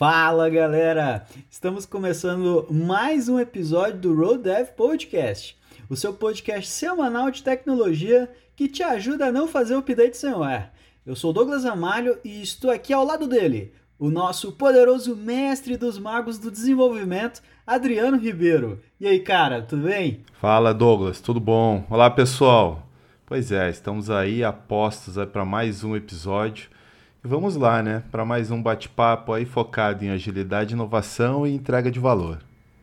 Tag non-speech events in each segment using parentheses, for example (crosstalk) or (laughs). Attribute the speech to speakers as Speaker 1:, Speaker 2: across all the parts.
Speaker 1: Fala galera! Estamos começando mais um episódio do Road Dev Podcast, o seu podcast semanal de tecnologia que te ajuda a não fazer update sem ar. Eu sou Douglas Amalho e estou aqui ao lado dele, o nosso poderoso mestre dos magos do desenvolvimento, Adriano Ribeiro. E aí, cara, tudo bem?
Speaker 2: Fala, Douglas, tudo bom? Olá, pessoal. Pois é, estamos aí apostos para mais um episódio Vamos lá, né? Para mais um bate-papo aí focado em agilidade, inovação e entrega de valor.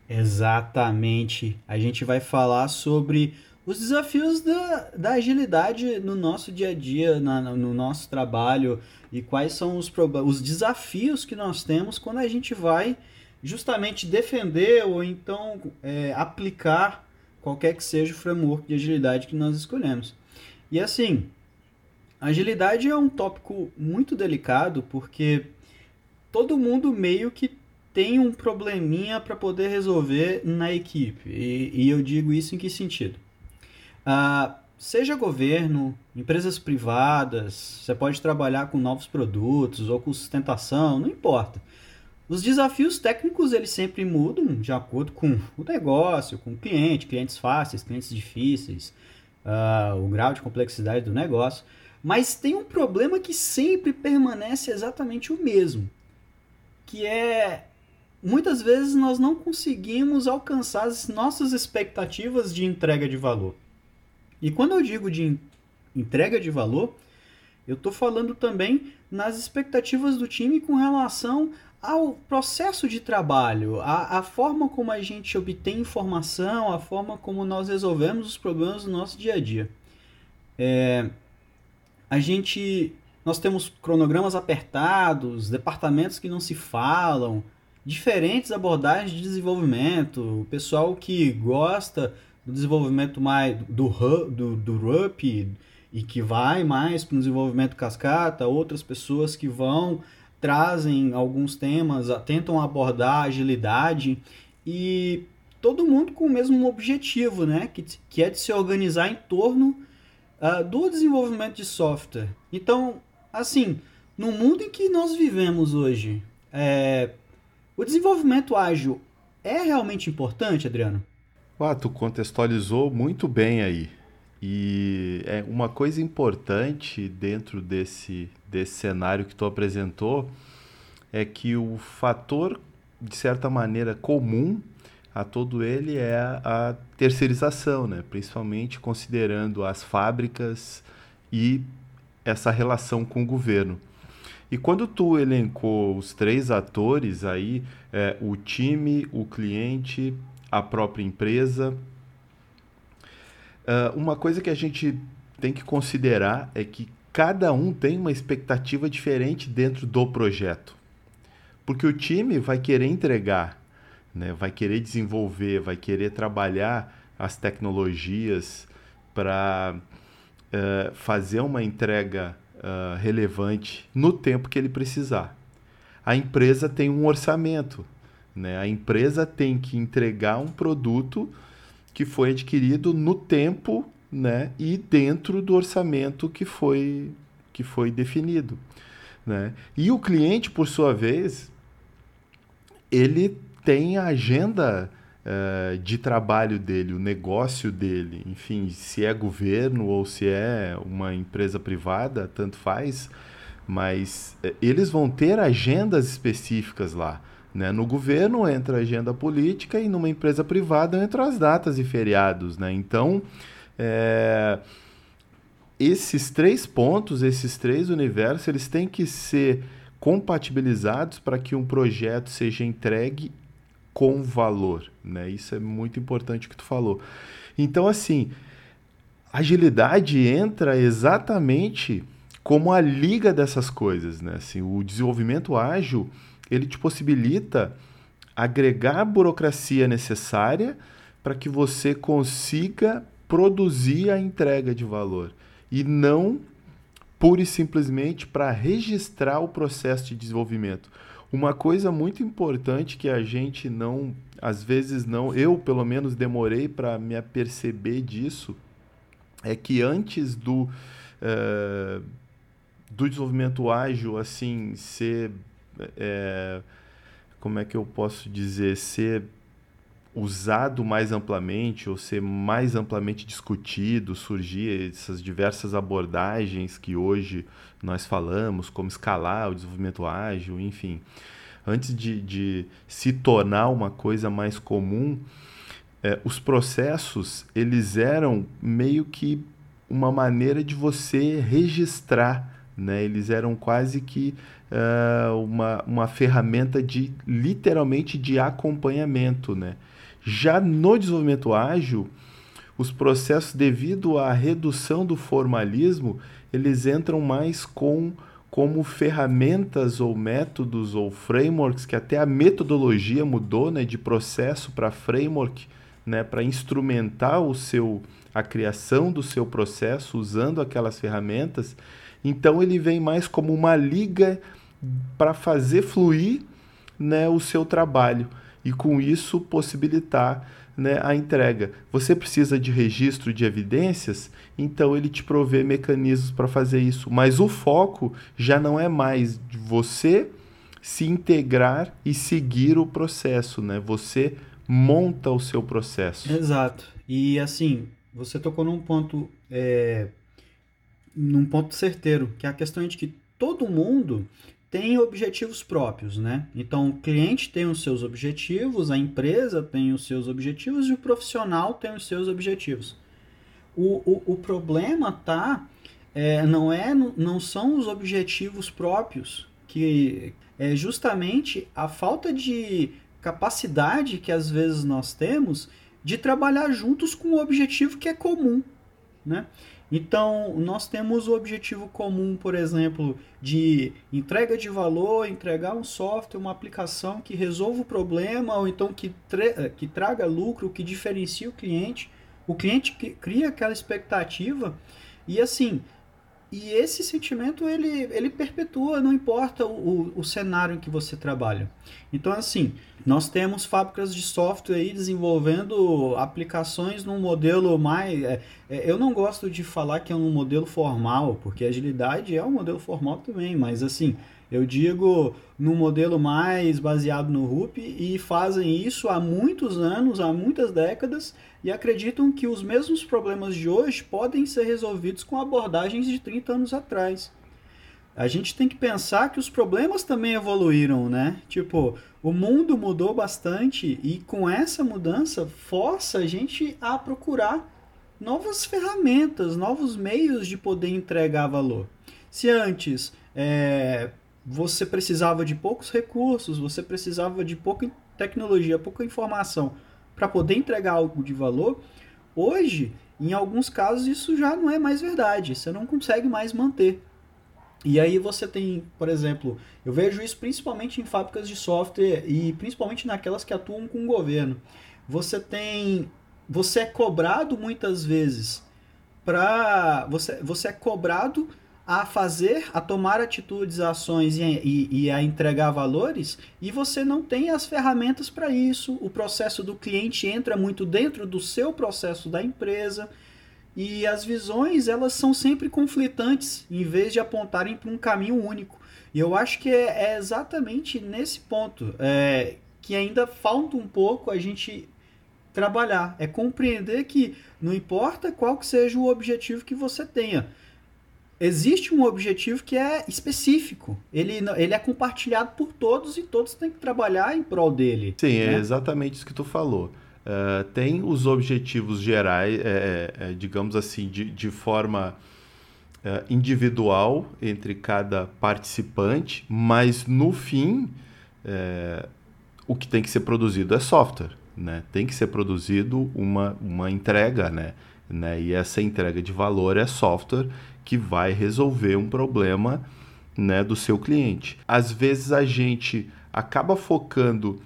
Speaker 1: Exatamente. A gente vai falar sobre os desafios da, da agilidade no nosso dia a dia, na, no nosso trabalho e quais são os, os desafios que nós temos quando a gente vai justamente defender ou então é, aplicar qualquer que seja o framework de agilidade que nós escolhemos. E assim, Agilidade é um tópico muito delicado porque todo mundo meio que tem um probleminha para poder resolver na equipe. E, e, eu digo isso em que sentido? Uh, seja governo, empresas privadas, você pode trabalhar com novos produtos ou com sustentação, não importa. Os desafios técnicos eles sempre mudam de acordo com o negócio, com o cliente, clientes fáceis, clientes difíceis, uh, o grau de complexidade do negócio. Mas tem um problema que sempre permanece exatamente o mesmo, que é muitas vezes nós não conseguimos alcançar as nossas expectativas de entrega de valor. E quando eu digo de entrega de valor, eu estou falando também nas expectativas do time com relação ao processo de trabalho, a, a forma como a gente obtém informação, a forma como nós resolvemos os problemas do nosso dia a dia. É, a gente nós temos cronogramas apertados, departamentos que não se falam, diferentes abordagens de desenvolvimento, o pessoal que gosta do desenvolvimento mais do do, do RUP e que vai mais para o desenvolvimento cascata, outras pessoas que vão trazem alguns temas, tentam abordar agilidade e todo mundo com o mesmo objetivo, né? Que, que é de se organizar em torno uh, do desenvolvimento de software. Então, assim, no mundo em que nós vivemos hoje, é, o desenvolvimento ágil é realmente importante, Adriano?
Speaker 2: Ah, tu contextualizou muito bem aí. E é uma coisa importante dentro desse, desse cenário que tu apresentou é que o fator, de certa maneira, comum a todo ele é a terceirização, né? principalmente considerando as fábricas e essa relação com o governo. E quando tu elencou os três atores aí, é, o time, o cliente, a própria empresa, uh, uma coisa que a gente tem que considerar é que cada um tem uma expectativa diferente dentro do projeto. Porque o time vai querer entregar né? vai querer desenvolver, vai querer trabalhar as tecnologias para uh, eh, fazer uma entrega uh, relevante no tempo que ele precisar. A empresa tem um orçamento, né? a empresa tem que entregar um produto que foi adquirido no tempo né? e dentro do orçamento que foi, que foi definido. Né? E o cliente, por sua vez, ele tem a agenda uh, de trabalho dele, o negócio dele, enfim, se é governo ou se é uma empresa privada, tanto faz, mas uh, eles vão ter agendas específicas lá. Né? No governo entra a agenda política e numa empresa privada entram as datas e feriados. Né? Então, é, esses três pontos, esses três universos, eles têm que ser compatibilizados para que um projeto seja entregue com valor, né? Isso é muito importante que tu falou. Então, assim, agilidade entra exatamente como a liga dessas coisas, né? Assim, o desenvolvimento ágil, ele te possibilita agregar a burocracia necessária para que você consiga produzir a entrega de valor e não pura e simplesmente para registrar o processo de desenvolvimento. Uma coisa muito importante que a gente não, às vezes não, eu pelo menos demorei para me aperceber disso, é que antes do, uh, do desenvolvimento ágil assim ser é, como é que eu posso dizer, ser usado mais amplamente ou ser mais amplamente discutido, surgir essas diversas abordagens que hoje nós falamos, como escalar o desenvolvimento ágil, enfim. Antes de, de se tornar uma coisa mais comum, é, os processos eles eram meio que uma maneira de você registrar, né? Eles eram quase que uh, uma, uma ferramenta de literalmente de acompanhamento, né? Já no desenvolvimento ágil, os processos, devido à redução do formalismo, eles entram mais com como ferramentas ou métodos ou frameworks que até a metodologia mudou, né, de processo para framework, né, para instrumentar o seu a criação do seu processo usando aquelas ferramentas. Então ele vem mais como uma liga para fazer fluir, né, o seu trabalho e com isso possibilitar né, a entrega. Você precisa de registro de evidências, então ele te provê mecanismos para fazer isso. Mas o foco já não é mais você se integrar e seguir o processo, né? Você monta o seu processo.
Speaker 1: Exato. E assim, você tocou num ponto, é, num ponto certeiro, que é a questão de que todo mundo tem objetivos próprios, né? Então, o cliente tem os seus objetivos, a empresa tem os seus objetivos e o profissional tem os seus objetivos. O, o, o problema tá, é, não é, não são os objetivos próprios, que é justamente a falta de capacidade que às vezes nós temos de trabalhar juntos com um objetivo que é comum, né? Então, nós temos o objetivo comum, por exemplo, de entrega de valor, entregar um software, uma aplicação que resolva o problema, ou então que, que traga lucro, que diferencie o cliente. O cliente cria aquela expectativa e assim, e esse sentimento ele, ele perpetua, não importa o, o, cenário em que você trabalha. Então, assim, nós temos fábricas de software aí desenvolvendo aplicações num modelo mais. É, é, eu não gosto de falar que é um modelo formal, porque agilidade é um modelo formal também, mas assim, eu digo num modelo mais baseado no RUP e fazem isso há muitos anos, há muitas décadas e acreditam que os mesmos problemas de hoje podem ser resolvidos com abordagens de 30 anos atrás. A gente tem que pensar que os problemas também evoluíram, né? Tipo, o mundo mudou bastante e com essa mudança força a gente a procurar novas ferramentas, novos meios de poder entregar valor. Se antes é, você precisava de poucos recursos, você precisava de pouca tecnologia, pouca informação para poder entregar algo de valor, hoje, em alguns casos, isso já não é mais verdade. Você não consegue mais manter. E aí você tem, por exemplo, eu vejo isso principalmente em fábricas de software e principalmente naquelas que atuam com o governo. Você tem, você é cobrado muitas vezes para você, você é cobrado a fazer, a tomar atitudes, ações e, e, e, a entregar valores, e você não tem as ferramentas para isso. O processo do cliente entra muito dentro do seu processo da empresa, e as visões elas são sempre conflitantes, em vez de apontarem para um caminho único. E eu acho que é, é exatamente nesse ponto é, que ainda falta um pouco a gente trabalhar, é compreender que não importa qual que seja o objetivo que você tenha, existe um objetivo que é específico. Ele, ele é compartilhado por todos e todos têm que trabalhar em prol dele.
Speaker 2: Sim, é né? é exatamente isso que tu falou. Uh, tem os objetivos gerais, é, é, é, digamos assim, de, de forma uh, individual entre cada participante, mas no fim, o que tem que ser produzido é software. Né? Tem que ser produzido uma, uma entrega, né? né? E essa entrega de valor é software que vai resolver um problema né, do seu cliente. Às vezes a gente acaba focando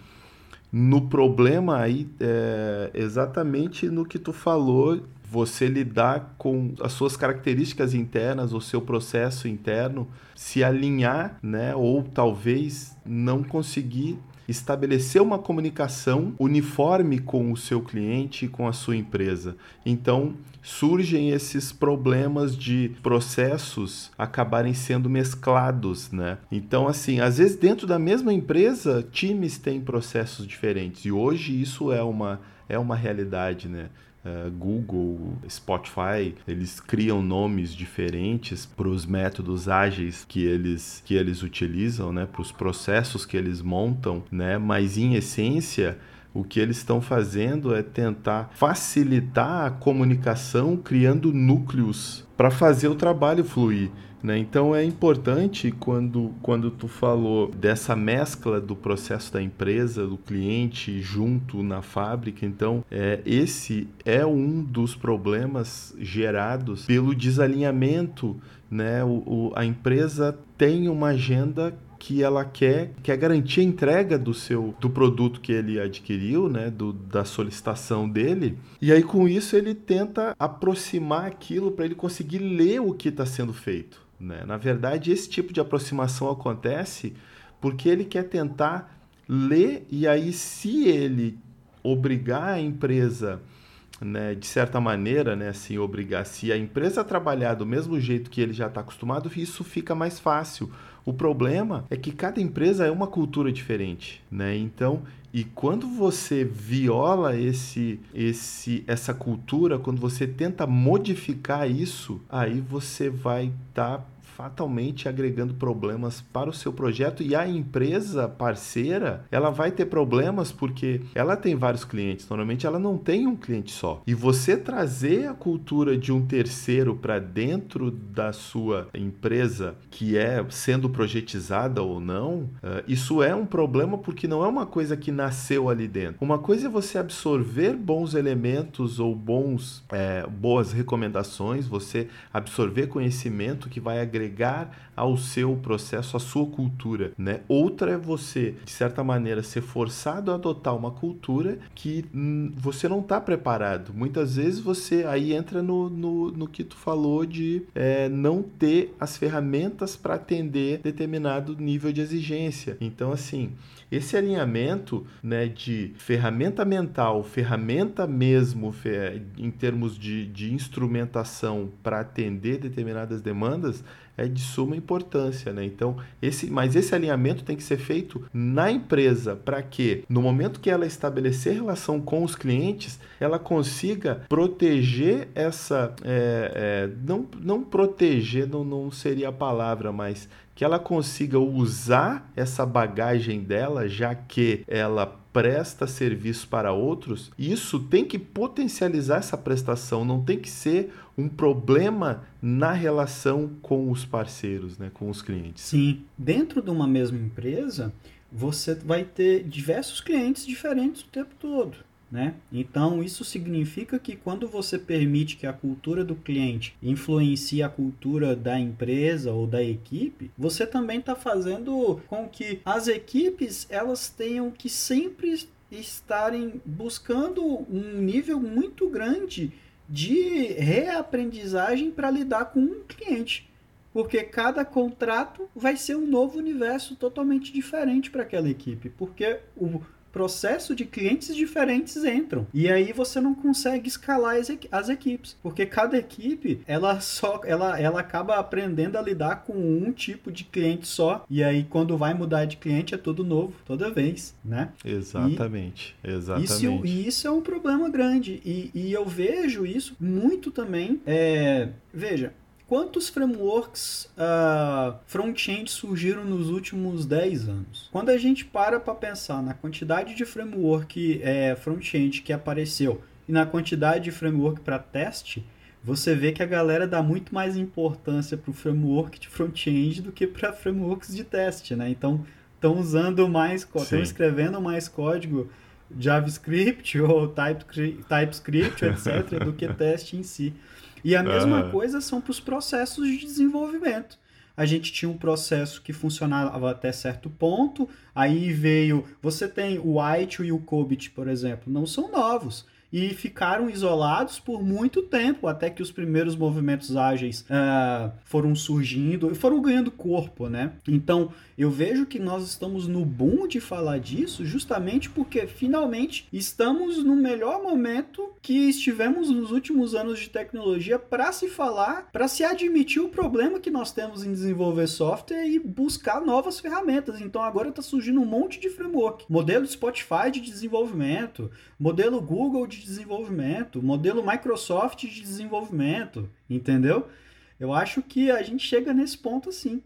Speaker 2: no problema aí é, exatamente no que tu falou, você lidar com as suas características internas, o seu processo interno, se alinhar, né, ou talvez não conseguir estabelecer uma comunicação uniforme com o seu cliente e com a sua empresa. Então, surgem esses problemas de processos acabarem sendo mesclados, né? Então, assim, às vezes dentro da mesma empresa, times têm processos diferentes. E hoje isso é uma, é uma realidade, né? Uh, Google, Spotify, eles criam nomes diferentes para os métodos ágeis que eles, que eles utilizam, né? para os processos que eles montam, né? mas em essência o que eles estão fazendo é tentar facilitar a comunicação, criando núcleos para fazer o trabalho fluir. Né? Então é importante quando, quando tu falou dessa mescla do processo da empresa, do cliente junto na fábrica, então é, esse é um dos problemas gerados pelo desalinhamento. Né? O, o, a empresa tem uma agenda que ela quer, quer garantir a entrega do seu do produto que ele adquiriu, né, do, da solicitação dele. E aí com isso ele tenta aproximar aquilo para ele conseguir ler o que está sendo feito. Né? Na verdade, esse tipo de aproximação acontece porque ele quer tentar ler e aí se ele obrigar a empresa né, de certa maneira, né, assim, obrigar se a empresa trabalhar do mesmo jeito que ele já está acostumado, isso fica mais fácil. O problema é que cada empresa é uma cultura diferente, né? Então, e quando você viola esse, esse, essa cultura, quando você tenta modificar isso, aí você vai estar tá fatalmente agregando problemas para o seu projeto e a empresa parceira, ela vai ter problemas porque ela tem vários clientes, normalmente ela não tem um cliente só. E você trazer a cultura de um terceiro para dentro da sua empresa, que é sendo projetizada ou não, uh, isso é um problema porque não é uma coisa que nasceu ali dentro. Uma coisa é você absorver bons elementos ou bons é, boas recomendações, você absorver conhecimento que vai agregar agregar ao seu processo, à sua cultura, né? Outra é você, de certa maneira, ser forçado a adotar uma cultura que hum, você não está preparado. Muitas vezes você aí entra no, no, no que tu falou de é, não ter as ferramentas para atender determinado nível de exigência. Então, assim, esse alinhamento né, de ferramenta mental, ferramenta mesmo em termos de, de instrumentação para atender determinadas demandas é de suma importância, né? Então, esse, mas esse alinhamento tem que ser feito na empresa para que, no momento que ela estabelecer relação com os clientes, ela consiga proteger essa, é, é, não, não proteger, não, não seria a palavra, mas que ela consiga usar essa bagagem dela, já que ela presta serviço para outros, isso tem que potencializar essa prestação, não tem que ser um problema na relação com os parceiros, né, com os clientes.
Speaker 1: Sim, dentro de uma mesma empresa, você vai ter diversos clientes diferentes o tempo todo. Né? Então, isso significa que quando você permite que a cultura do cliente influencie a cultura da empresa ou da equipe, você também está fazendo com que as equipes elas tenham que sempre estarem buscando um nível muito grande de reaprendizagem para lidar com um cliente. Porque cada contrato vai ser um novo universo totalmente diferente para aquela equipe. Porque o processo de clientes diferentes entram. E aí você não consegue escalar as, as equipes, porque cada equipe, ela só ela, ela acaba aprendendo a lidar com um tipo de cliente só, e aí quando vai mudar de cliente é tudo novo, toda vez, né?
Speaker 2: Exatamente, e exatamente.
Speaker 1: Isso, e isso é um problema grande, e, e eu vejo isso muito também, é, veja, quantos frameworks uh, front-end surgiram nos últimos 10 anos? Quando a gente para para pensar na quantidade de framework é, front-end que apareceu e na quantidade de framework para teste, você vê que a galera dá muito mais importância para o framework de front-end do que para frameworks de teste, né? Então, estão usando mais, estão escrevendo mais código JavaScript (laughs) ou TypeScript, (laughs) etc., do que teste em si. E a mesma uhum. coisa são para os processos de desenvolvimento. A gente tinha um processo que funcionava até certo ponto, aí veio. Você tem o White e o Cobit, por exemplo, não são novos. e ficaram isolados por muito tempo, até que os primeiros movimentos ágeis uh, foram surgindo e foram ganhando corpo, né? Então, eu vejo que nós estamos no boom de falar disso justamente porque finalmente estamos no melhor momento que estivemos nos últimos anos de tecnologia para se falar, para se admitir o problema que nós temos em desenvolver software e buscar novas ferramentas. Então agora está surgindo um monte de framework, modelo Spotify de desenvolvimento, modelo Google de desenvolvimento, modelo Microsoft de desenvolvimento, entendeu? Eu acho que a gente chega nesse ponto assim.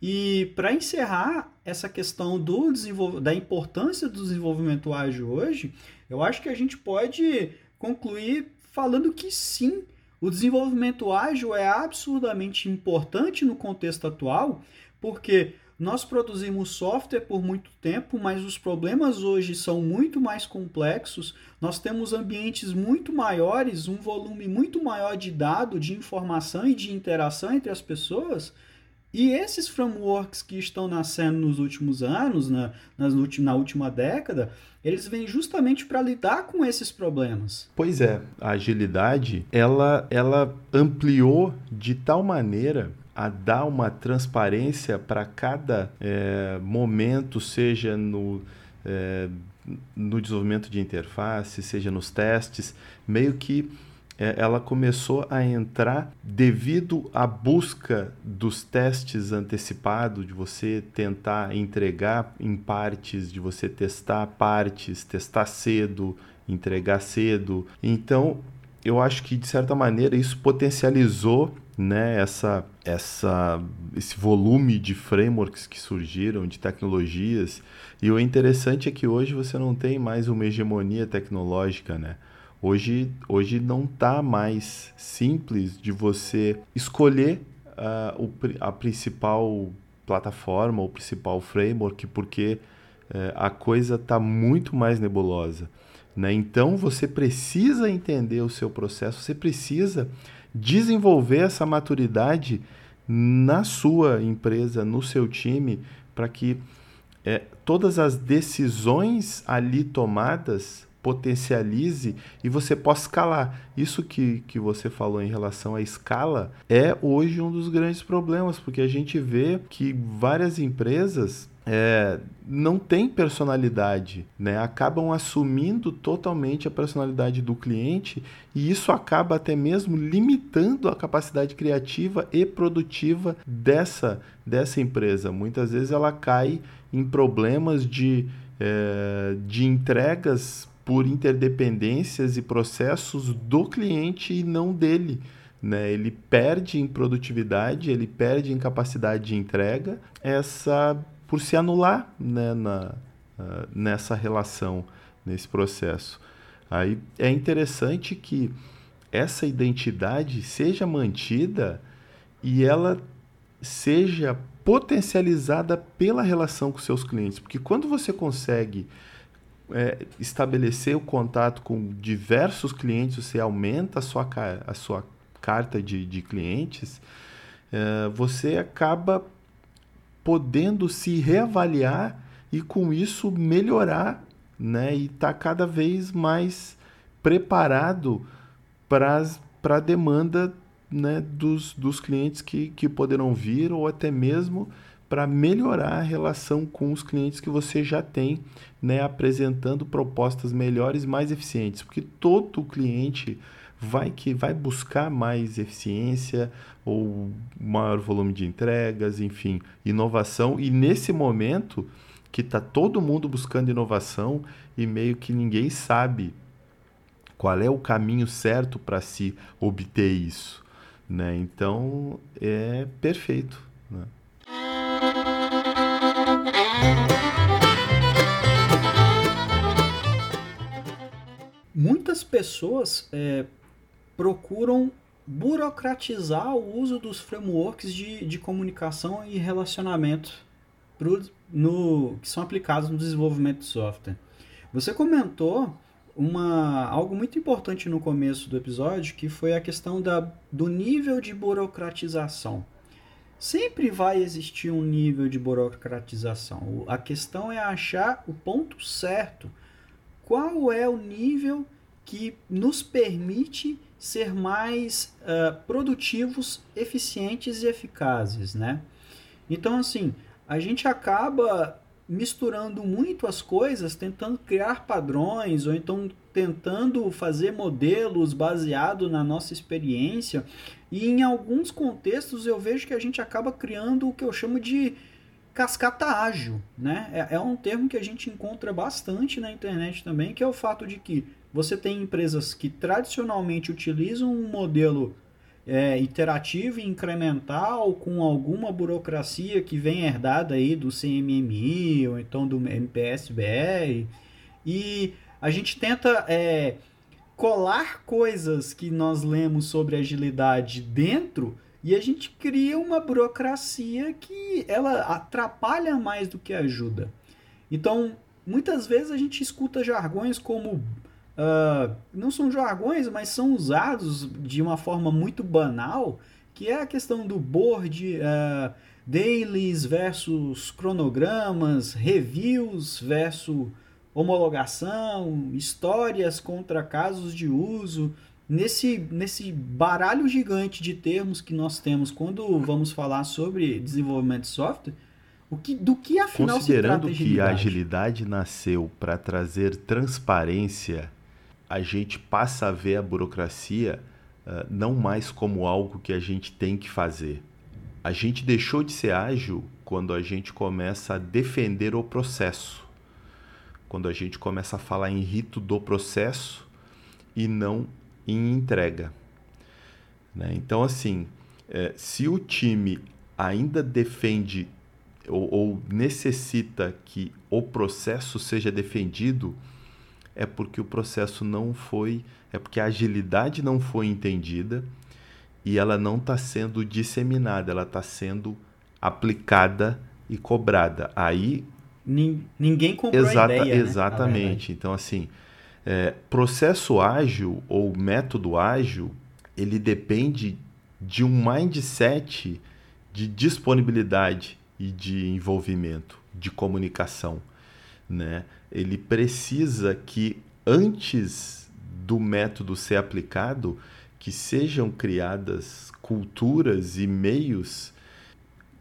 Speaker 1: E para encerrar essa questão do da importância do desenvolvimento ágil hoje, eu acho que a gente pode concluir falando que sim, o desenvolvimento ágil é absurdamente importante no contexto atual, porque nós produzimos software por muito tempo, mas os problemas hoje são muito mais complexos. Nós temos ambientes muito maiores, um volume muito maior de dado, de informação e de interação entre as pessoas. E esses frameworks que estão nascendo nos últimos anos, na, nas, na última década, eles vêm justamente para lidar com esses problemas.
Speaker 2: Pois é, a agilidade ela, ela ampliou de tal maneira a dar uma transparência para cada é, momento, seja no, é, no desenvolvimento de interface, seja nos testes, meio que ela começou a entrar devido à busca dos testes antecipados, de você tentar entregar em partes, de você testar partes, testar cedo, entregar cedo. Então, eu acho que de certa maneira isso potencializou né, essa, essa, esse volume de frameworks que surgiram, de tecnologias. E o interessante é que hoje você não tem mais uma hegemonia tecnológica, né? Hoje, hoje não está mais simples de você escolher uh, o, a principal plataforma, o principal framework, porque uh, a coisa está muito mais nebulosa. Né? Então você precisa entender o seu processo, você precisa desenvolver essa maturidade na sua empresa, no seu time, para que é, todas as decisões ali tomadas potencialize e você possa escalar. Isso que, que você falou em relação à escala é hoje um dos grandes problemas, porque a gente vê que várias empresas é, não tem personalidade, né? acabam assumindo totalmente a personalidade do cliente e isso acaba até mesmo limitando a capacidade criativa e produtiva dessa, dessa empresa. Muitas vezes ela cai em problemas de, é, de entregas por interdependências e processos do cliente e não dele. Né? Ele perde em produtividade, ele perde em capacidade de entrega. Essa por se anular né, na, uh, nessa relação, nesse processo. Aí é interessante que essa identidade seja mantida e ela seja potencializada pela relação com seus clientes, porque quando você consegue é, estabelecer o contato com diversos clientes, você aumenta a sua, a sua carta de, de clientes, é, você acaba podendo se reavaliar e com isso melhorar, né? E estar tá cada vez mais preparado para a demanda né, dos, dos clientes que, que poderão vir ou até mesmo para melhorar a relação com os clientes que você já tem, né, apresentando propostas melhores, mais eficientes, porque todo cliente vai que vai buscar mais eficiência ou maior volume de entregas, enfim, inovação. E nesse momento que está todo mundo buscando inovação e meio que ninguém sabe qual é o caminho certo para se obter isso, né? Então é perfeito. Né?
Speaker 1: Muitas pessoas é, procuram burocratizar o uso dos frameworks de, de comunicação e relacionamento pro, no, que são aplicados no desenvolvimento de software. Você comentou uma, algo muito importante no começo do episódio, que foi a questão da, do nível de burocratização. Sempre vai existir um nível de burocratização. A questão é achar o ponto certo. Qual é o nível que nos permite ser mais uh, produtivos, eficientes e eficazes, né? Então, assim, a gente acaba misturando muito as coisas, tentando criar padrões ou então tentando fazer modelos baseado na nossa experiência. E em alguns contextos eu vejo que a gente acaba criando o que eu chamo de cascata ágil, né? É, é um termo que a gente encontra bastante na internet também, que é o fato de que você tem empresas que tradicionalmente utilizam um modelo é, iterativo e incremental com alguma burocracia que vem herdada aí do CMMI ou então do MPSBR e a gente tenta é, colar coisas que nós lemos sobre agilidade dentro e a gente cria uma burocracia que ela atrapalha mais do que ajuda. Então, muitas vezes a gente escuta jargões como uh, não são jargões, mas são usados de uma forma muito banal, que é a questão do board, uh, dailies versus cronogramas, reviews versus homologação, histórias contra casos de uso. Nesse, nesse baralho gigante de termos que nós temos quando vamos falar sobre desenvolvimento de software, o que, do que afinal
Speaker 2: Considerando
Speaker 1: se trata que
Speaker 2: a agilidade nasceu para trazer transparência a gente passa a ver a burocracia uh, não mais como algo que a gente tem que fazer. A gente deixou de ser ágil quando a gente começa a defender o processo, quando a gente começa a falar em rito do processo e não em entrega. Né? Então, assim, é, se o time ainda defende ou, ou necessita que o processo seja defendido, é porque o processo não foi, é porque a agilidade não foi entendida e ela não está sendo disseminada, ela está sendo aplicada e cobrada. Aí
Speaker 1: ninguém comprou exata, a ideia,
Speaker 2: né? Exatamente. Né? Então assim, é, processo ágil ou método ágil, ele depende de um mindset de disponibilidade e de envolvimento, de comunicação, né? ele precisa que antes do método ser aplicado, que sejam criadas culturas e meios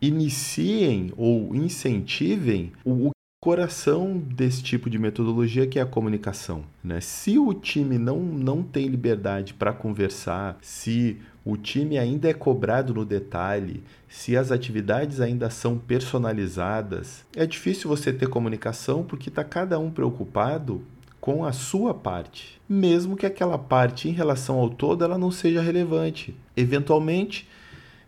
Speaker 2: iniciem ou incentivem o coração desse tipo de metodologia que é a comunicação. Né? Se o time não, não tem liberdade para conversar, se o time ainda é cobrado no detalhe, se as atividades ainda são personalizadas, é difícil você ter comunicação porque está cada um preocupado com a sua parte, mesmo que aquela parte em relação ao todo ela não seja relevante. Eventualmente,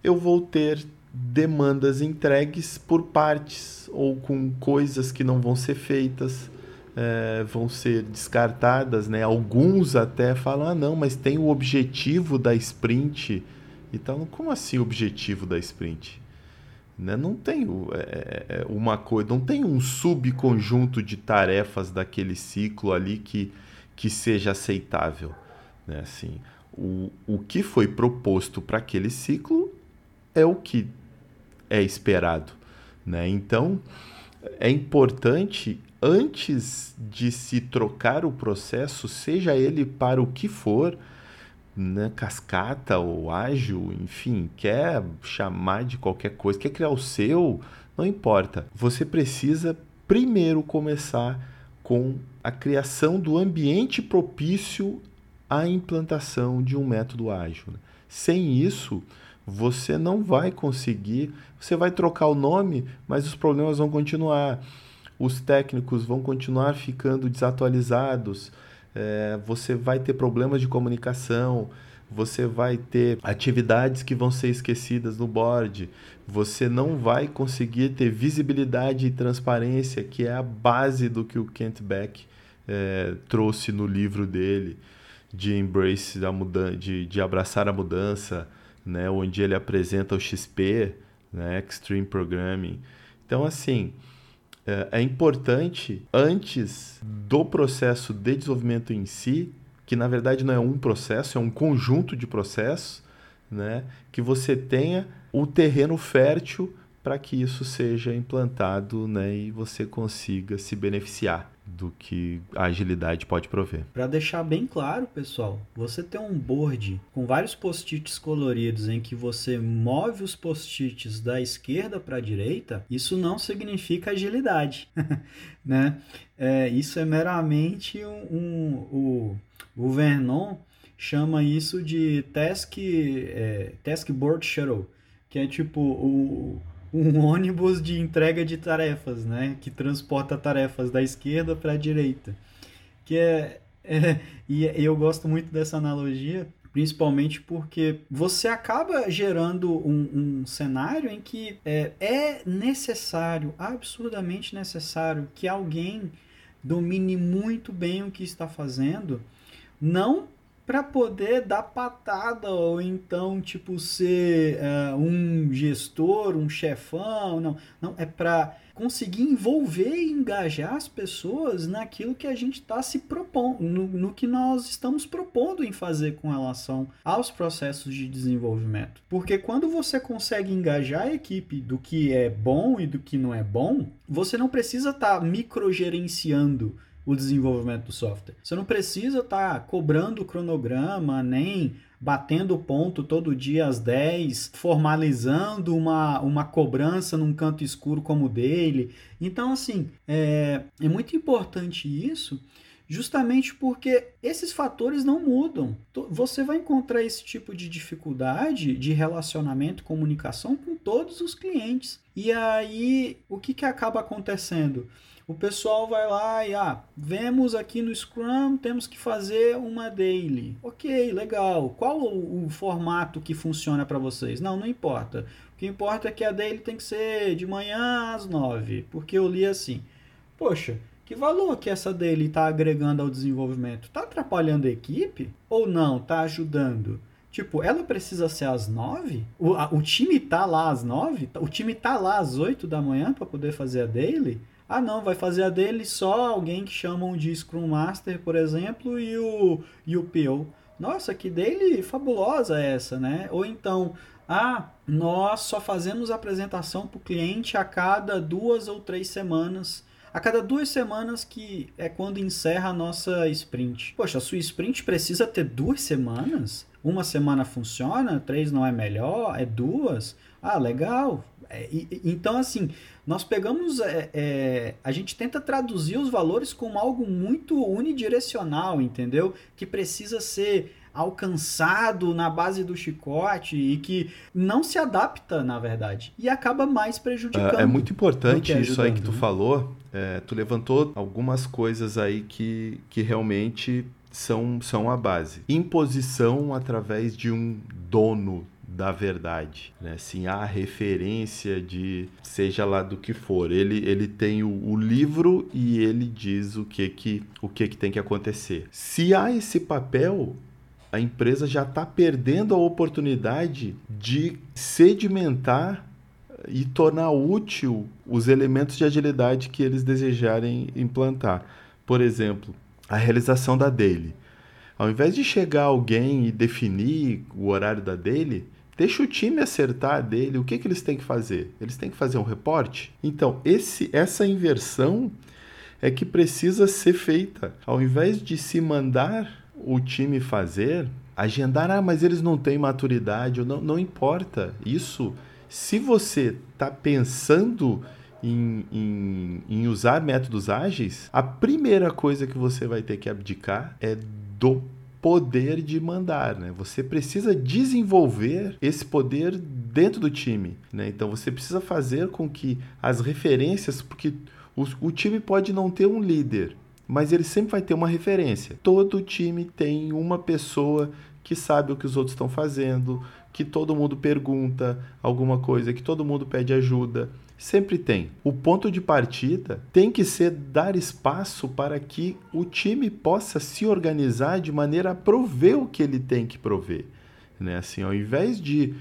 Speaker 2: eu vou ter demandas entregues por partes ou com coisas que não vão ser feitas, é, vão ser descartadas, né? Alguns até falam, ah, não, mas tem o objetivo da sprint e tal. Como assim objetivo da sprint? Né? Não tem é, é, uma coisa, não tem um subconjunto de tarefas daquele ciclo ali que, que seja aceitável. Né? Assim, o, o que foi proposto para aquele ciclo é o que é esperado. Né? Então, é importante antes de se trocar o processo, seja ele para o que for, né, cascata ou ágil, enfim, quer chamar de qualquer coisa, quer criar o seu, não importa. Você precisa primeiro começar com a criação do ambiente propício à implantação de um método ágil. Né? Sem isso, você não vai conseguir. Você vai trocar o nome, mas os problemas vão continuar os técnicos vão continuar ficando desatualizados, é, você vai ter problemas de comunicação, você vai ter atividades que vão ser esquecidas no board, você não vai conseguir ter visibilidade e transparência, que é a base do que o Kent Beck é, trouxe no livro dele, de embrace da mudança, de, de abraçar a mudança, né, onde ele apresenta o XP, né, Extreme Programming. Então, assim, é, é importante, antes do processo de desenvolvimento em si, que na verdade não é um processo, é um conjunto de processos, né? que você tenha o terreno fértil para que isso seja implantado né, e você consiga se beneficiar do que a agilidade pode prover.
Speaker 1: Para deixar bem claro, pessoal, você tem um board com vários post-its coloridos em que você move os post-its da esquerda para a direita, isso não significa agilidade, (laughs) né? É, isso é meramente um, um, o, o Vernon chama isso de task, é, task board shuttle, que é tipo o um ônibus de entrega de tarefas, né? Que transporta tarefas da esquerda para a direita. Que é, (laughs) é, e eu gosto muito dessa analogia, principalmente porque você acaba gerando um, um cenário em que é, é necessário, absurdamente necessário, que alguém domine muito bem o que está fazendo, não para poder dar patada ou então tipo ser uh, um gestor, um chefão, não, não é para conseguir envolver e engajar as pessoas naquilo que a gente está se propondo, no, que nós estamos propondo em fazer com relação aos processos de desenvolvimento. Porque quando você consegue engajar a equipe do que é bom e do que não é bom, você não precisa estar tá microgerenciando o desenvolvimento do software. Você não precisa estar tá cobrando o cronograma, nem batendo ponto todo dia às 10, formalizando uma, uma cobrança num canto escuro como o dele. Então, assim, é, é muito importante isso, justamente porque esses fatores não mudam. Você vai encontrar esse tipo de dificuldade de relacionamento, comunicação com todos os clientes. E aí, o que, que acaba acontecendo? O pessoal vai lá e ah, vemos aqui no Scrum, temos que fazer uma daily. Ok, legal. Qual o, o formato que funciona para vocês? Não, não importa. O que importa é que a daily tem que ser de manhã às nove, porque eu li assim. Poxa, que valor que essa daily está agregando ao desenvolvimento? Está atrapalhando a equipe ou não? Está ajudando? Tipo, ela precisa ser às nove? O, a, o time tá lá às nove? O time tá lá às oito da manhã para poder fazer a daily? Ah, não, vai fazer a dele só alguém que chamam de Scrum Master, por exemplo, e o, e o PO. Nossa, que dele fabulosa essa, né? Ou então, ah, nós só fazemos apresentação para o cliente a cada duas ou três semanas. A cada duas semanas que é quando encerra a nossa sprint. Poxa, a sua sprint precisa ter duas semanas? Uma semana funciona, três não é melhor, é duas? Ah, legal. É, então, assim, nós pegamos. É, é, a gente tenta traduzir os valores como algo muito unidirecional, entendeu? Que precisa ser alcançado na base do chicote e que não se adapta, na verdade, e acaba mais prejudicando.
Speaker 2: É, é muito importante ajudando, isso aí que tu né? falou. É, tu levantou algumas coisas aí que, que realmente são, são a base. Imposição através de um dono da verdade, né? Assim, a referência de seja lá do que for. Ele, ele tem o, o, livro e ele diz o que que o que que tem que acontecer. Se há esse papel, a empresa já está perdendo a oportunidade de sedimentar e tornar útil os elementos de agilidade que eles desejarem implantar. Por exemplo, a realização da daily. Ao invés de chegar alguém e definir o horário da daily, Deixa o time acertar dele. O que, que eles têm que fazer? Eles têm que fazer um reporte? Então, esse, essa inversão é que precisa ser feita. Ao invés de se mandar o time fazer, agendar, ah, mas eles não têm maturidade, não, não importa. Isso, se você está pensando em, em, em usar métodos ágeis, a primeira coisa que você vai ter que abdicar é do poder de mandar, né? Você precisa desenvolver esse poder dentro do time, né? Então você precisa fazer com que as referências, porque o, o time pode não ter um líder, mas ele sempre vai ter uma referência. Todo time tem uma pessoa que sabe o que os outros estão fazendo, que todo mundo pergunta alguma coisa, que todo mundo pede ajuda. Sempre tem. O ponto de partida tem que ser dar espaço para que o time possa se organizar de maneira a prover o que ele tem que prover. Né? Assim, ao invés de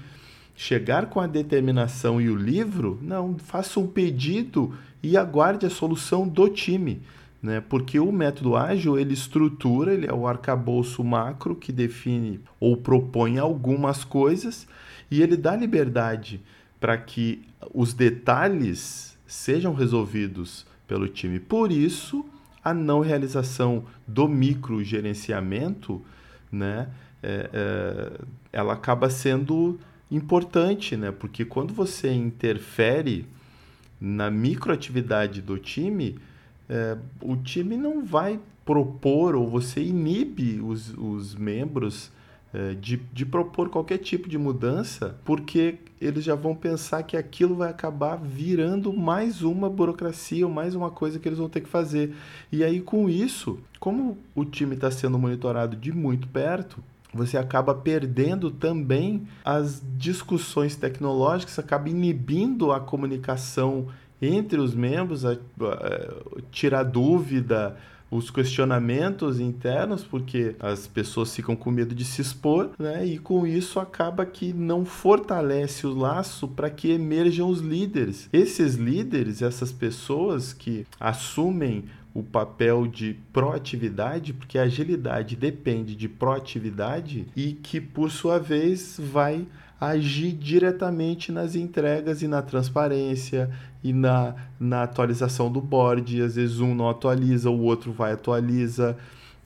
Speaker 2: chegar com a determinação e o livro, não, faça um pedido e aguarde a solução do time. Né? Porque o método ágil ele estrutura, ele é o arcabouço macro que define ou propõe algumas coisas e ele dá liberdade para que os detalhes sejam resolvidos pelo time. Por isso, a não realização do microgerenciamento, né, é, é, ela acaba sendo importante, né? Porque quando você interfere na microatividade do time, é, o time não vai propor ou você inibe os, os membros de, de propor qualquer tipo de mudança, porque eles já vão pensar que aquilo vai acabar virando mais uma burocracia ou mais uma coisa que eles vão ter que fazer. E aí, com isso, como o time está sendo monitorado de muito perto, você acaba perdendo também as discussões tecnológicas, acaba inibindo a comunicação entre os membros, a, a, a tirar dúvida, os questionamentos internos, porque as pessoas ficam com medo de se expor, né? E com isso acaba que não fortalece o laço para que emerjam os líderes. Esses líderes, essas pessoas que assumem o papel de proatividade, porque a agilidade depende de proatividade e que por sua vez vai agir diretamente nas entregas e na transparência e na, na atualização do board. Às vezes um não atualiza, o outro vai atualiza.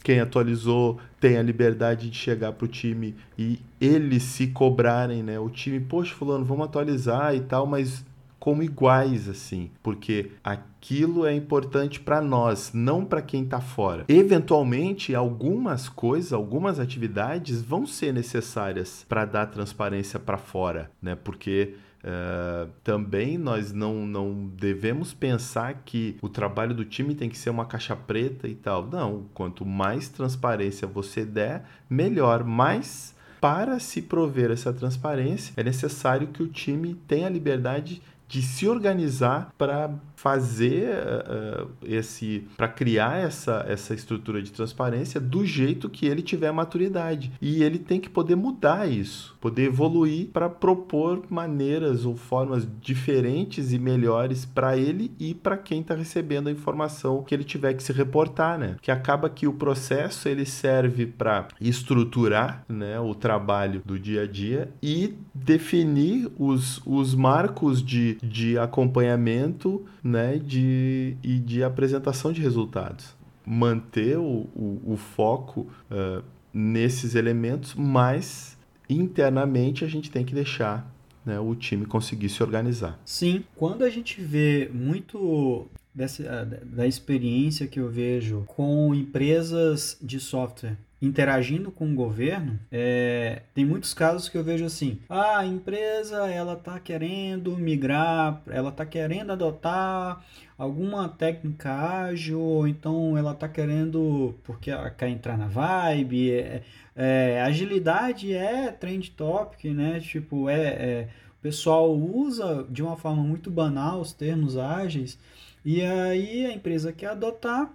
Speaker 2: Quem atualizou tem a liberdade de chegar para o time e eles se cobrarem, né? O time, poxa, fulano, vamos atualizar e tal, mas como iguais assim, porque aquilo é importante para nós, não para quem está fora. Eventualmente, algumas coisas, algumas atividades vão ser necessárias para dar transparência para fora, né? Porque Uh, também nós não, não devemos pensar que o trabalho do time tem que ser uma caixa preta e tal. Não, quanto mais transparência você der, melhor. Mas para se prover essa transparência, é necessário que o time tenha liberdade de se organizar para fazer uh, esse para criar essa, essa estrutura de transparência do jeito que ele tiver maturidade. E ele tem que poder mudar isso poder evoluir para propor maneiras ou formas diferentes e melhores para ele e para quem está recebendo a informação que ele tiver que se reportar né que acaba que o processo ele serve para estruturar né o trabalho do dia a dia e definir os, os marcos de, de acompanhamento né, de, e de apresentação de resultados. Manter o, o, o foco uh, nesses elementos, mas internamente a gente tem que deixar né, o time conseguir se organizar.
Speaker 1: Sim, quando a gente vê muito dessa, da experiência que eu vejo com empresas de software interagindo com o governo, é, tem muitos casos que eu vejo assim: ah, a empresa ela está querendo migrar, ela está querendo adotar alguma técnica ágil, ou então ela está querendo porque quer entrar na vibe. É, é, agilidade é trend topic, né? Tipo, é, é o pessoal usa de uma forma muito banal os termos ágeis. E aí a empresa quer adotar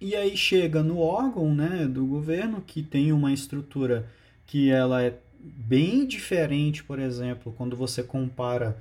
Speaker 1: e aí chega no órgão né, do governo, que tem uma estrutura que ela é bem diferente, por exemplo, quando você compara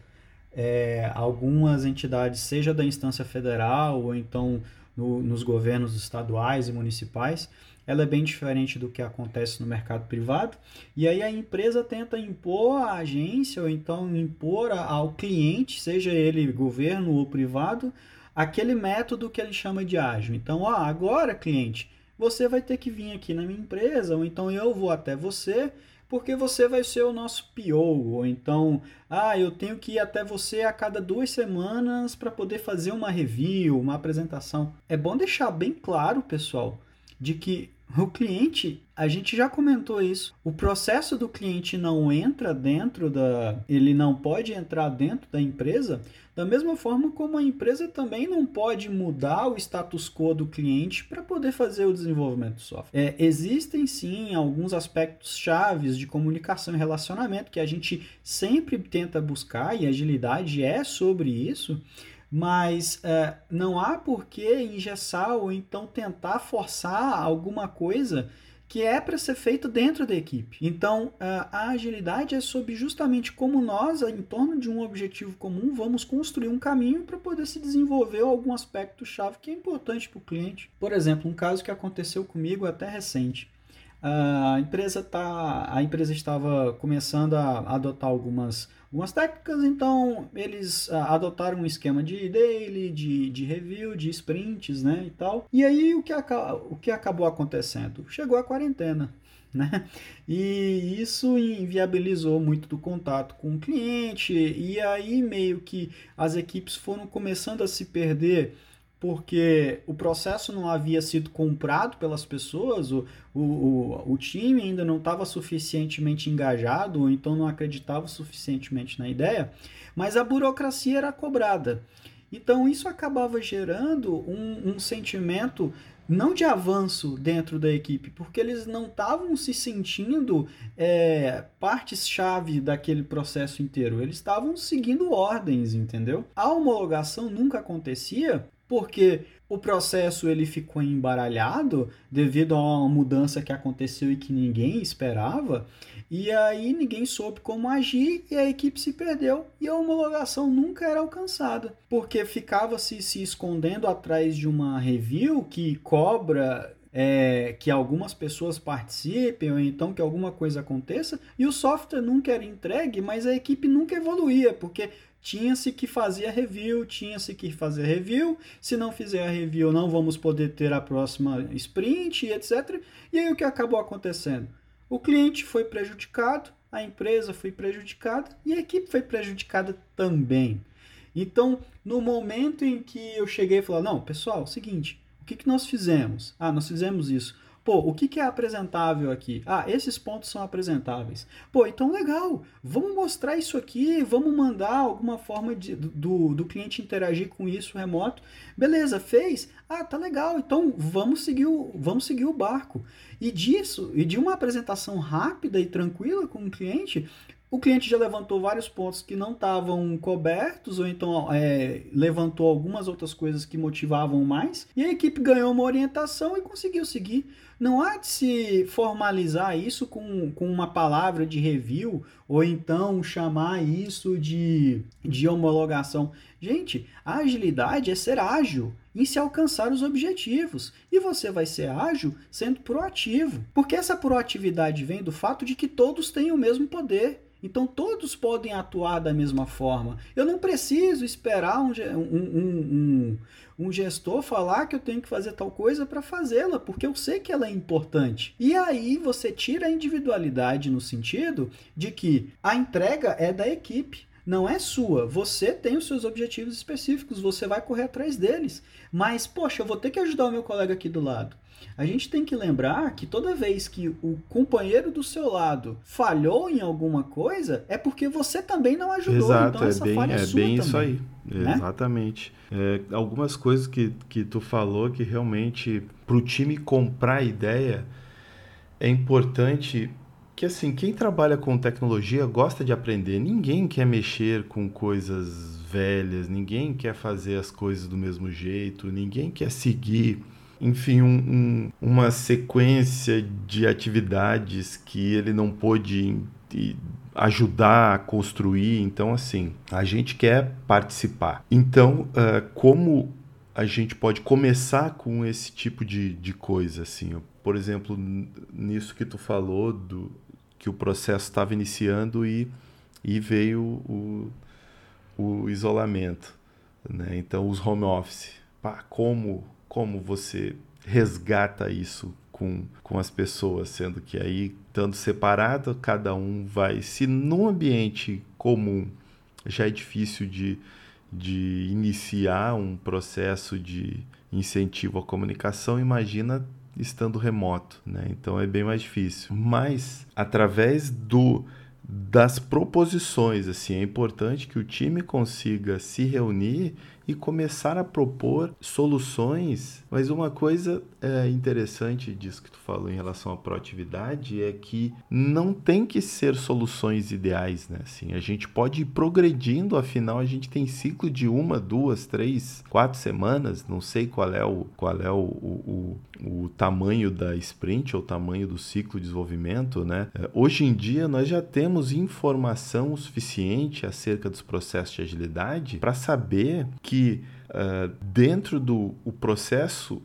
Speaker 1: é, algumas entidades, seja da instância federal ou então no, nos governos estaduais e municipais, ela é bem diferente do que acontece no mercado privado. E aí a empresa tenta impor à agência ou então impor ao cliente, seja ele governo ou privado, aquele método que ele chama de ágil. Então, ó, agora, cliente, você vai ter que vir aqui na minha empresa, ou então eu vou até você, porque você vai ser o nosso PO, ou então, ah, eu tenho que ir até você a cada duas semanas para poder fazer uma review, uma apresentação. É bom deixar bem claro, pessoal, de que o cliente, a gente já comentou isso. O processo do cliente não entra dentro da. Ele não pode entrar dentro da empresa, da mesma forma como a empresa também não pode mudar o status quo do cliente para poder fazer o desenvolvimento do software. É, existem sim alguns aspectos chaves de comunicação e relacionamento que a gente sempre tenta buscar, e agilidade é sobre isso mas é, não há por que engessar ou então tentar forçar alguma coisa que é para ser feito dentro da equipe. Então, é, a agilidade é sobre justamente como nós, em torno de um objetivo comum, vamos construir um caminho para poder se desenvolver algum aspecto chave que é importante para o cliente. Por exemplo, um caso que aconteceu comigo até recente. a empresa tá, a empresa estava começando a adotar algumas, algumas técnicas, então eles adotaram um esquema de daily, de, de review, de sprints, né, e tal. E aí o que, o que acabou acontecendo? Chegou a quarentena. (laughs) Né? E isso inviabilizou muito do contato com o cliente, e aí meio que as equipes foram começando a se perder porque o processo não havia sido comprado pelas pessoas, o, o, o, time ainda não estava suficientemente engajado, ou então não acreditava suficientemente na ideia, mas a burocracia era cobrada. Então isso acabava gerando um, um sentimento não de avanço dentro da equipe, porque eles não estavam se sentindo é, partes-chave daquele processo inteiro, eles estavam seguindo ordens, entendeu? A homologação nunca acontecia porque o processo ele ficou embaralhado devido a uma mudança que aconteceu e que ninguém esperava, e aí ninguém soube como agir e a equipe se perdeu e a homologação nunca era alcançada, porque ficava se, se escondendo atrás de uma review que cobra é, que algumas pessoas participem ou então que alguma coisa aconteça e o software nunca era entregue, mas a equipe nunca evoluía, porque tinha-se que fazer a review, tinha-se que fazer review. Se não fizer a review, não vamos poder ter a próxima sprint, etc. E aí o que acabou acontecendo? O cliente foi prejudicado, a empresa foi prejudicada e a equipe foi prejudicada também. Então, no momento em que eu cheguei e falei, não, pessoal, é seguinte, o que, que nós fizemos? Ah, nós fizemos isso. Pô, o que, que é apresentável aqui? Ah, esses pontos são apresentáveis. Pô, então legal, vamos mostrar isso aqui, vamos mandar alguma forma de, do, do cliente interagir com isso remoto. Beleza, fez? Ah, tá legal, então vamos seguir o, vamos seguir o barco. E disso, e de uma apresentação rápida e tranquila com o cliente, o cliente já levantou vários pontos que não estavam cobertos, ou então é, levantou algumas outras coisas que motivavam mais, e a equipe ganhou uma orientação e conseguiu seguir. Não há de se formalizar isso com, com uma palavra de review, ou então chamar isso de, de homologação. Gente, a agilidade é ser ágil em se alcançar os objetivos. E você vai ser ágil sendo proativo. Porque essa proatividade vem do fato de que todos têm o mesmo poder. Então todos podem atuar da mesma forma. Eu não preciso esperar um, um, um, um gestor falar que eu tenho que fazer tal coisa para fazê-la, porque eu sei que ela é importante. E aí você tira a individualidade no sentido de que a entrega é da equipe não é sua. Você tem os seus objetivos específicos, você vai correr atrás deles. Mas, poxa, eu vou ter que ajudar o meu colega aqui do lado. A gente tem que lembrar que toda vez que o companheiro do seu lado falhou em alguma coisa, é porque você também não ajudou.
Speaker 2: Exato, então, essa é bem, falha é, é bem isso aí. Né? Exatamente. É, algumas coisas que, que tu falou que realmente, para o time comprar a ideia, é importante que assim, quem trabalha com tecnologia gosta de aprender. Ninguém quer mexer com coisas velhas, ninguém quer fazer as coisas do mesmo jeito, ninguém quer seguir, enfim, um, um, uma sequência de atividades que ele não pôde ajudar a construir. Então, assim, a gente quer participar. Então, uh, como a gente pode começar com esse tipo de, de coisa, assim, por exemplo, nisso que tu falou do que o processo estava iniciando e, e veio o, o isolamento. Né? Então, os home office. Pá, como, como você resgata isso com, com as pessoas, sendo que aí, estando separado, cada um vai. Se num ambiente comum já é difícil de, de iniciar um processo de incentivo à comunicação, imagina estando remoto, né? Então é bem mais difícil. Mas através do das proposições, assim, é importante que o time consiga se reunir e começar a propor soluções. Mas uma coisa é, interessante disso que tu falou em relação à proatividade é que não tem que ser soluções ideais, né? Assim, a gente pode ir progredindo, afinal a gente tem ciclo de uma, duas, três, quatro semanas, não sei qual é o, qual é o, o, o, o tamanho da sprint ou o tamanho do ciclo de desenvolvimento, né? É, hoje em dia nós já temos informação suficiente acerca dos processos de agilidade para saber que uh, dentro do o processo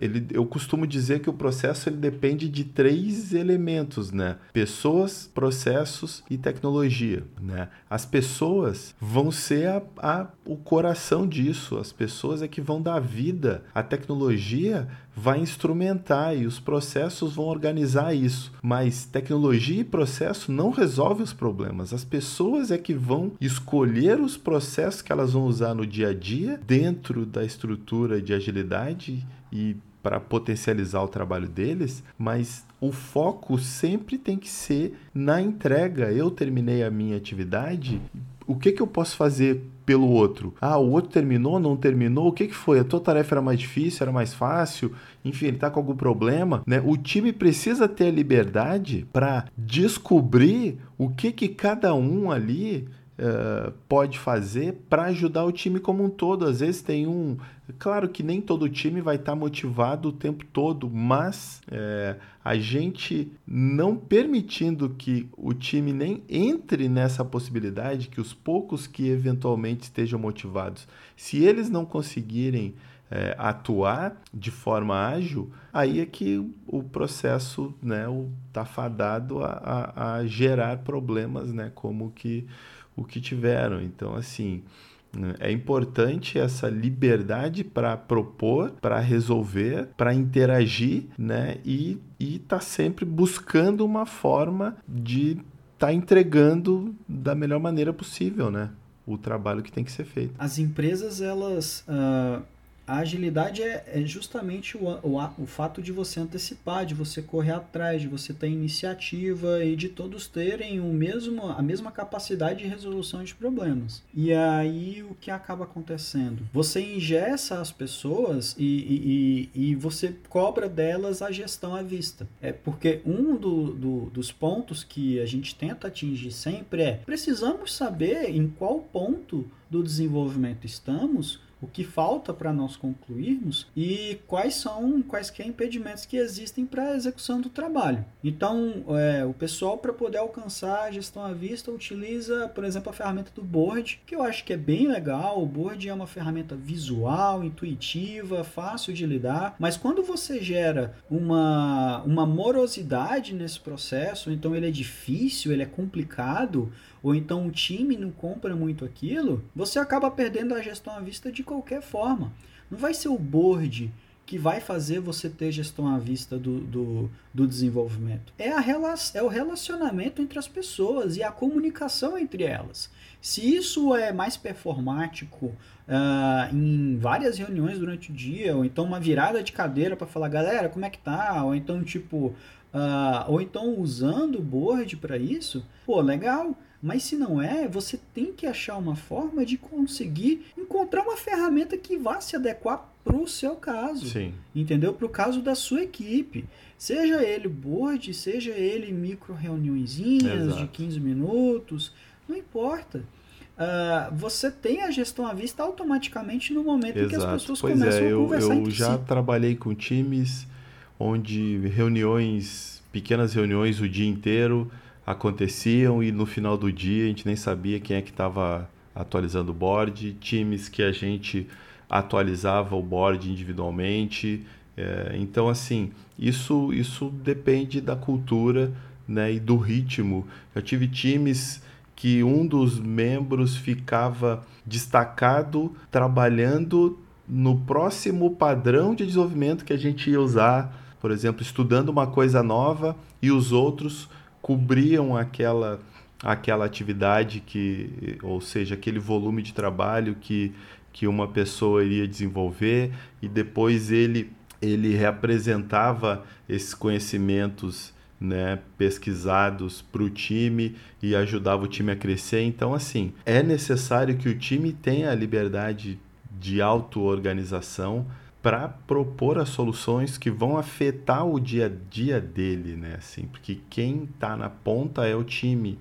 Speaker 2: ele, eu costumo dizer que o processo ele depende de três elementos, né? Pessoas, processos e tecnologia, né? As pessoas vão ser a, a, o coração disso, as pessoas é que vão dar vida. A tecnologia vai instrumentar e os processos vão organizar isso. Mas tecnologia e processo não resolvem os problemas. As pessoas é que vão escolher os processos que elas vão usar no dia a dia dentro da estrutura de agilidade e para potencializar o trabalho deles, mas o foco sempre tem que ser na entrega. Eu terminei a minha atividade, o que, que eu posso fazer pelo outro? Ah, o outro terminou, não terminou? O que, que foi? A tua tarefa era mais difícil, era mais fácil? Enfim, ele está com algum problema? Né? O time precisa ter a liberdade para descobrir o que, que cada um ali Uh, pode fazer para ajudar o time como um todo. Às vezes tem um. Claro que nem todo time vai estar tá motivado o tempo todo, mas é, a gente não permitindo que o time nem entre nessa possibilidade, que os poucos que eventualmente estejam motivados, se eles não conseguirem é, atuar de forma ágil, aí é que o processo né, está fadado a, a, a gerar problemas, né, como que o que tiveram. Então, assim, é importante essa liberdade para propor, para resolver, para interagir, né? E estar tá sempre buscando uma forma de estar tá entregando da melhor maneira possível, né? O trabalho que tem que ser feito.
Speaker 1: As empresas, elas. Uh a agilidade é, é justamente o, o, o, fato de você antecipar, de você correr atrás, de você ter iniciativa e de todos terem o mesmo, a mesma capacidade de resolução de problemas. E aí o que acaba acontecendo? Você ingessa as pessoas e, e, e você cobra delas a gestão à vista. É porque um do, do, dos pontos que a gente tenta atingir sempre é precisamos saber em qual ponto do desenvolvimento estamos o que falta para nós concluirmos e quais são quaisquer impedimentos que existem para a execução do trabalho. Então, é, o pessoal, para poder alcançar a gestão à vista, utiliza, por exemplo, a ferramenta do Board, que eu acho que é bem legal. O Board é uma ferramenta visual, intuitiva, fácil de lidar, mas quando você gera uma, uma morosidade nesse processo, então ele é difícil, ele é complicado, ou então o time não compra muito aquilo, você acaba perdendo a gestão à vista de qualquer forma. Não vai ser o board que vai fazer você ter gestão à vista do, do, do desenvolvimento. É, a é o relacionamento entre as pessoas e a comunicação entre elas. Se isso é mais performático uh, em várias reuniões durante o dia, ou então uma virada de cadeira para falar, galera, como é que tá? Ou então, tipo, uh, ou então usando o board para isso, pô, legal. Mas se não é, você tem que achar uma forma de conseguir encontrar uma ferramenta que vá se adequar para o seu caso.
Speaker 2: Sim.
Speaker 1: Entendeu? Para o caso da sua equipe. Seja ele board, seja ele micro reuniõezinhas de 15 minutos, não importa. Uh, você tem a gestão à vista automaticamente no momento Exato. em que as pessoas
Speaker 2: pois
Speaker 1: começam
Speaker 2: é, eu,
Speaker 1: a conversar
Speaker 2: eu já si. trabalhei com times onde reuniões, pequenas reuniões o dia inteiro, aconteciam e no final do dia a gente nem sabia quem é que estava atualizando o board, times que a gente atualizava o board individualmente. É, então, assim, isso, isso depende da cultura né, e do ritmo. Eu tive times que um dos membros ficava destacado trabalhando no próximo padrão de desenvolvimento que a gente ia usar, por exemplo, estudando uma coisa nova e os outros cobriam aquela aquela atividade que, ou seja, aquele volume de trabalho que, que uma pessoa iria desenvolver e depois ele ele reapresentava esses conhecimentos né, pesquisados para o time e ajudava o time a crescer. Então, assim, é necessário que o time tenha a liberdade de auto-organização para propor as soluções que vão afetar o dia a dia dele, né? Assim, porque quem está na ponta é o time,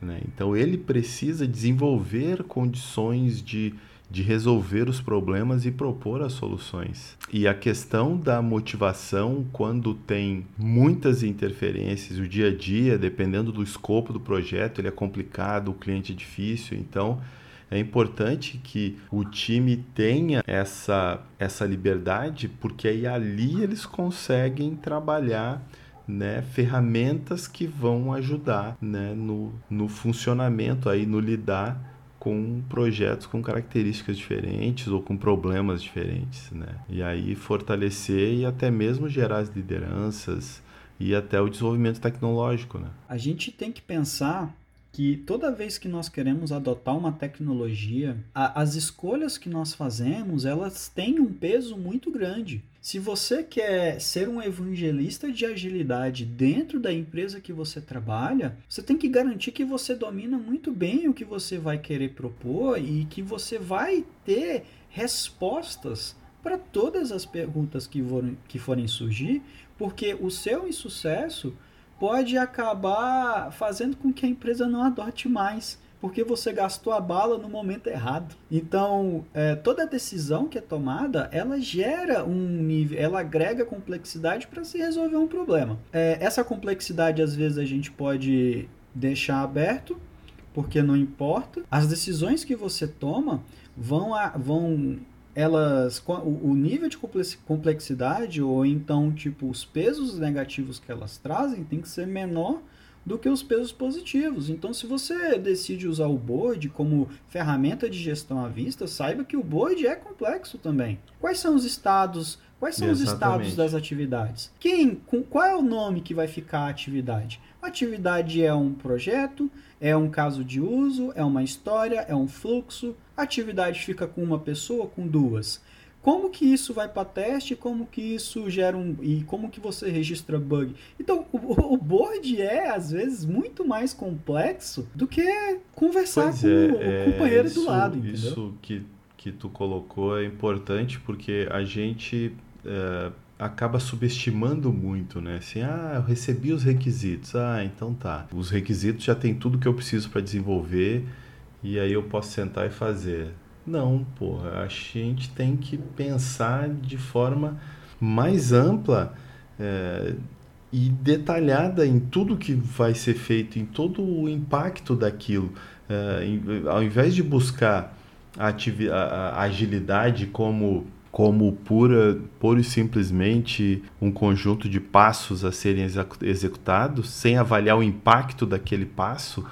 Speaker 2: né? Então ele precisa desenvolver condições de, de resolver os problemas e propor as soluções. E a questão da motivação, quando tem muitas interferências, o dia a dia, dependendo do escopo do projeto, ele é complicado, o cliente é difícil, então é importante que o time tenha essa, essa liberdade, porque aí ali eles conseguem trabalhar né, ferramentas que vão ajudar né, no, no funcionamento, aí, no lidar com projetos com características diferentes ou com problemas diferentes. Né? E aí fortalecer e até mesmo gerar as lideranças e até o desenvolvimento tecnológico. Né?
Speaker 1: A gente tem que pensar que toda vez que nós queremos adotar uma tecnologia, a, as escolhas que nós fazemos, elas têm um peso muito grande. Se você quer ser um evangelista de agilidade dentro da empresa que você trabalha, você tem que garantir que você domina muito bem o que você vai querer propor e que você vai ter respostas para todas as perguntas que forem, que forem surgir, porque o seu insucesso pode acabar fazendo com que a empresa não adote mais, porque você gastou a bala no momento errado. Então, é, toda decisão que é tomada, ela gera um nível, ela agrega complexidade para se resolver um problema. É, essa complexidade, às vezes, a gente pode deixar aberto, porque não importa. As decisões que você toma vão, a, vão elas o, nível de complexidade ou então tipo os pesos negativos que elas trazem tem que ser menor do que os pesos positivos. Então, se você decide usar o board como ferramenta de gestão à vista, saiba que o board é complexo também. Quais são os estados? Quais são Exatamente. os estados das atividades? Quem, com, qual é o nome que vai ficar a atividade? A atividade é um projeto, é um caso de uso, é uma história, é um fluxo. A atividade fica com uma pessoa, com duas. Como que isso vai para teste? Como que isso gera um e como que você registra bug? Então o, o board é às vezes muito mais complexo do que conversar pois com é, o, é, companheiro isso, do lado. Entendeu?
Speaker 2: Isso que que tu colocou é importante porque a gente é, acaba subestimando muito, né? Assim, ah, eu recebi os requisitos. Ah, então tá. Os requisitos já tem tudo que eu preciso para desenvolver e aí eu posso sentar e fazer. Não, porra, a gente tem que pensar de forma mais ampla é, e detalhada em tudo que vai ser feito, em todo o impacto daquilo. É, em, ao invés de buscar a, a, a agilidade como como pura, pura e simplesmente um conjunto de passos a serem executados, sem avaliar o impacto daquele passo,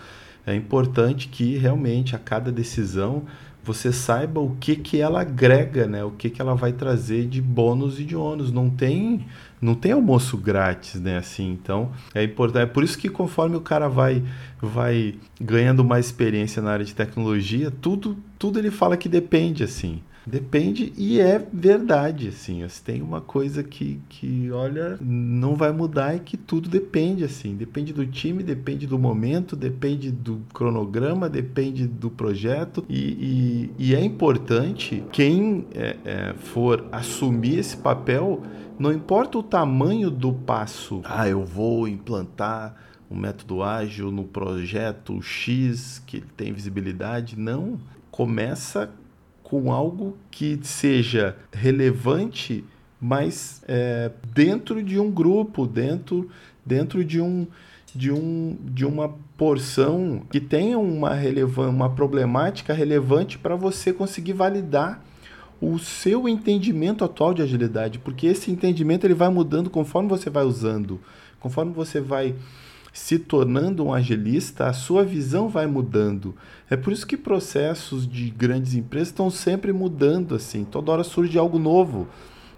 Speaker 2: é importante que realmente a cada decisão você saiba o que, que ela agrega, né? o que, que ela vai trazer de bônus e de ônus. Não tem, não tem almoço grátis, né? Assim, então é importante. É por isso que conforme o cara vai, vai ganhando mais experiência na área de tecnologia, tudo, tudo ele fala que depende, assim. Depende e é verdade, assim. Tem uma coisa que, que, olha, não vai mudar e que tudo depende, assim. Depende do time, depende do momento, depende do cronograma, depende do projeto. E, e, e é importante quem é, é, for assumir esse papel, não importa o tamanho do passo. Ah, eu vou implantar um método ágil no projeto X que tem visibilidade. Não. Começa com algo que seja relevante, mas é, dentro de um grupo, dentro, dentro de, um, de, um, de uma porção que tenha uma, relevan uma problemática relevante para você conseguir validar o seu entendimento atual de agilidade, porque esse entendimento ele vai mudando conforme você vai usando, conforme você vai se tornando um agilista, a sua visão vai mudando. É por isso que processos de grandes empresas estão sempre mudando, assim, toda hora surge algo novo,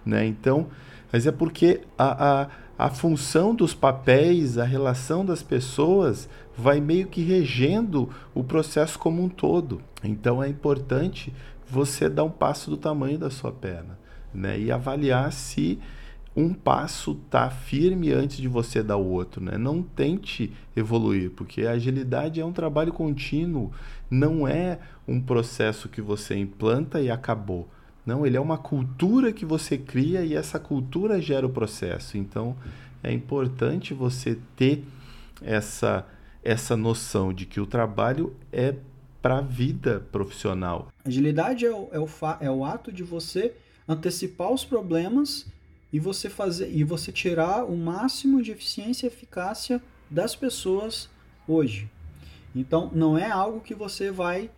Speaker 2: né? Então, mas é porque a, a, a função dos papéis, a relação das pessoas vai meio que regendo o processo como um todo. Então é importante você dar um passo do tamanho da sua perna, né? E avaliar se um passo tá firme antes de você dar o outro, né? Não tente evoluir, porque a agilidade é um trabalho contínuo, não é um processo que você implanta e acabou. Não, ele é uma cultura que você cria e essa cultura gera o processo. Então, é importante você ter essa essa noção de que o trabalho é para a vida profissional.
Speaker 1: Agilidade é o, é, o é o ato de você antecipar os problemas e você fazer e você tirar o máximo de eficiência e eficácia das pessoas hoje. Então não é algo que você vai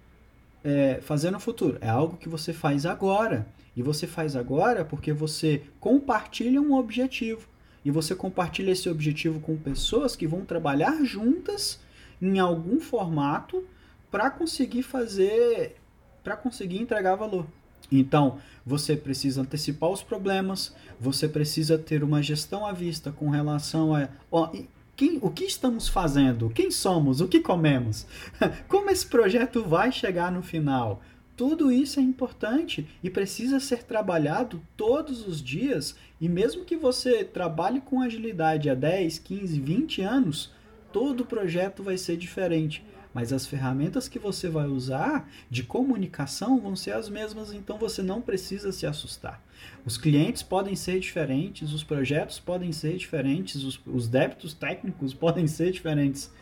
Speaker 1: é, fazer no futuro, é algo que você faz agora. E você faz agora porque você compartilha um objetivo. E você compartilha esse objetivo com pessoas que vão trabalhar juntas em algum formato para conseguir fazer, para conseguir entregar valor. Então, você precisa antecipar os problemas, você precisa ter uma gestão à vista com relação a ó, quem, o que estamos fazendo, quem somos, o que comemos, (laughs) como esse projeto vai chegar no final. Tudo isso é importante e precisa ser trabalhado todos os dias. E mesmo que você trabalhe com agilidade há 10, 15, 20 anos, todo projeto vai ser diferente mas as ferramentas que você vai usar de comunicação vão ser as mesmas, então você não precisa se assustar. Os clientes podem ser diferentes, os projetos podem ser diferentes, os, os débitos técnicos (laughs) podem ser diferentes,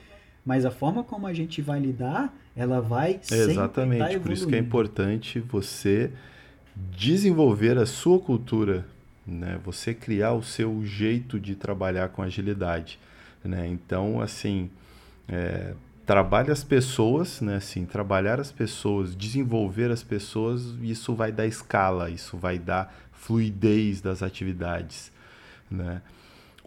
Speaker 1: mas a forma como a gente vai lidar, ela vai
Speaker 2: sempre Exatamente, tá por isso que é importante você desenvolver a sua cultura, né? Você criar o seu jeito de trabalhar com agilidade, né? Então, assim, é, trabalhe as pessoas, né? Assim, trabalhar as pessoas, desenvolver as pessoas, isso vai dar escala, isso vai dar fluidez das atividades, né?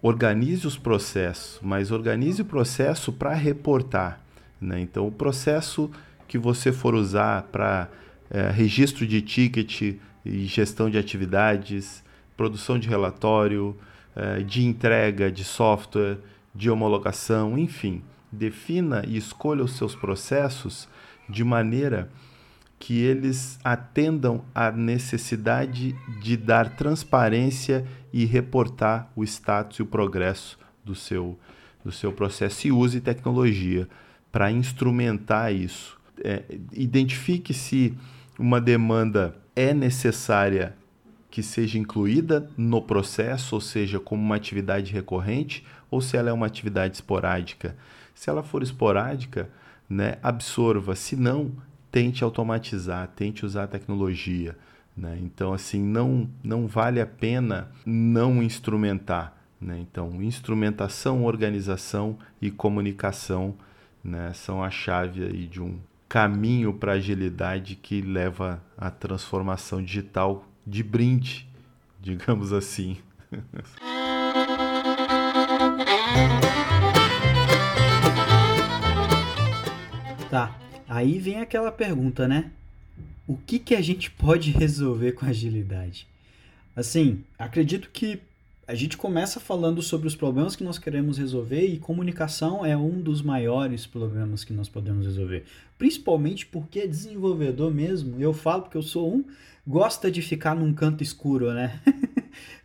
Speaker 2: Organize os processos, mas organize o processo para reportar, né? Então, o processo que você for usar para é, registro de ticket e gestão de atividades, produção de relatório, é, de entrega de software, de homologação, enfim, defina e escolha os seus processos de maneira que eles atendam à necessidade de dar transparência e reportar o status e o progresso do seu, do seu processo e use tecnologia para instrumentar isso. É, identifique se uma demanda é necessária que seja incluída no processo, ou seja, como uma atividade recorrente, ou se ela é uma atividade esporádica. Se ela for esporádica, né, absorva. Se não, tente automatizar, tente usar a tecnologia. Né? Então, assim, não, não vale a pena não instrumentar. Né? Então, instrumentação, organização e comunicação né, são a chave aí de um caminho para agilidade que leva à transformação digital de brinde, digamos assim. (laughs)
Speaker 1: Tá. Aí vem aquela pergunta, né? O que, que a gente pode resolver com agilidade? Assim, acredito que a gente começa falando sobre os problemas que nós queremos resolver e comunicação é um dos maiores problemas que nós podemos resolver. Principalmente porque desenvolvedor mesmo, eu falo porque eu sou um, gosta de ficar num canto escuro, né? (laughs)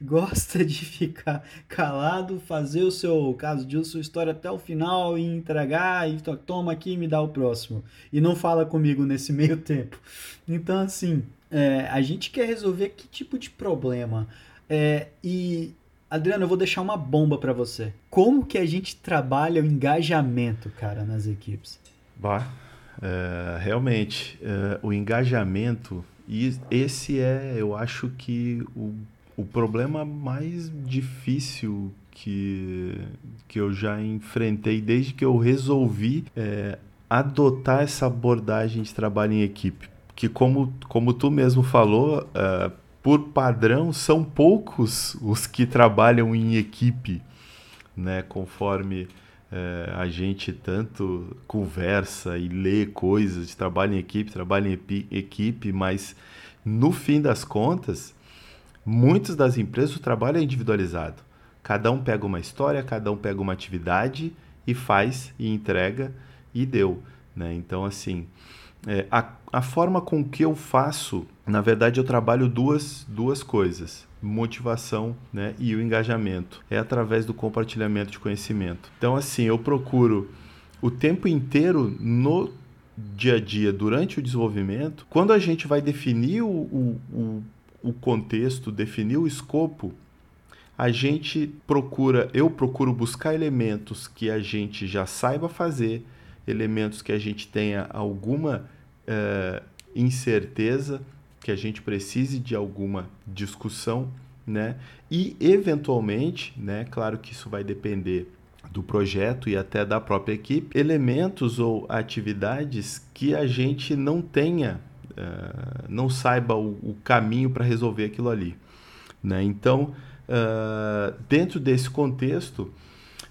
Speaker 1: gosta (laughs) de ficar calado, fazer o seu caso de sua história até o final e entregar e toma aqui e me dá o próximo. E não fala comigo nesse (laughs) meio tempo. Então, assim, é, a gente quer resolver que tipo de problema? É, e, Adriano, eu vou deixar uma bomba para você. Como que a gente trabalha o engajamento, cara, nas equipes?
Speaker 2: Bah, é, realmente, é, o engajamento e esse é, eu acho que o, o problema mais difícil que, que eu já enfrentei desde que eu resolvi é, adotar essa abordagem de trabalho em equipe. Que, como, como tu mesmo falou, uh, por padrão, são poucos os que trabalham em equipe, né? conforme é, a gente tanto conversa e lê coisas, trabalha em equipe, trabalha em equipe, mas no fim das contas, muitas das empresas o trabalho é individualizado. Cada um pega uma história, cada um pega uma atividade e faz e entrega e deu. Né? Então, assim, é, a, a forma com que eu faço, na verdade, eu trabalho duas, duas coisas motivação né, e o engajamento. É através do compartilhamento de conhecimento. Então, assim, eu procuro o tempo inteiro no dia a dia, durante o desenvolvimento, quando a gente vai definir o, o, o contexto, definir o escopo, a gente procura, eu procuro buscar elementos que a gente já saiba fazer, elementos que a gente tenha alguma uh, incerteza, que a gente precise de alguma discussão, né? E eventualmente, né? Claro que isso vai depender do projeto e até da própria equipe, elementos ou atividades que a gente não tenha, uh, não saiba o, o caminho para resolver aquilo ali. Né? Então, uh, dentro desse contexto,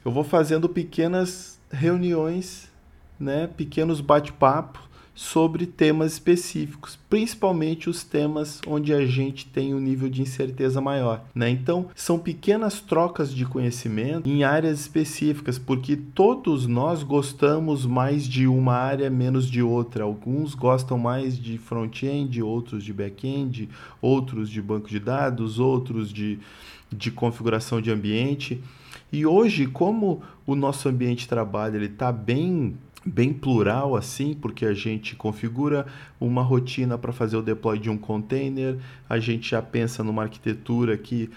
Speaker 2: eu vou fazendo pequenas reuniões, né? pequenos bate-papos sobre temas específicos, principalmente os temas onde a gente tem um nível de incerteza maior. Né? Então, são pequenas trocas de conhecimento em áreas específicas, porque todos nós gostamos mais de uma área, menos de outra. Alguns gostam mais de front-end, outros de back-end, outros de banco de dados, outros de, de configuração de ambiente. E hoje, como o nosso ambiente de trabalho está bem bem plural assim, porque a gente configura uma rotina para fazer o deploy de um container, a gente já pensa numa arquitetura que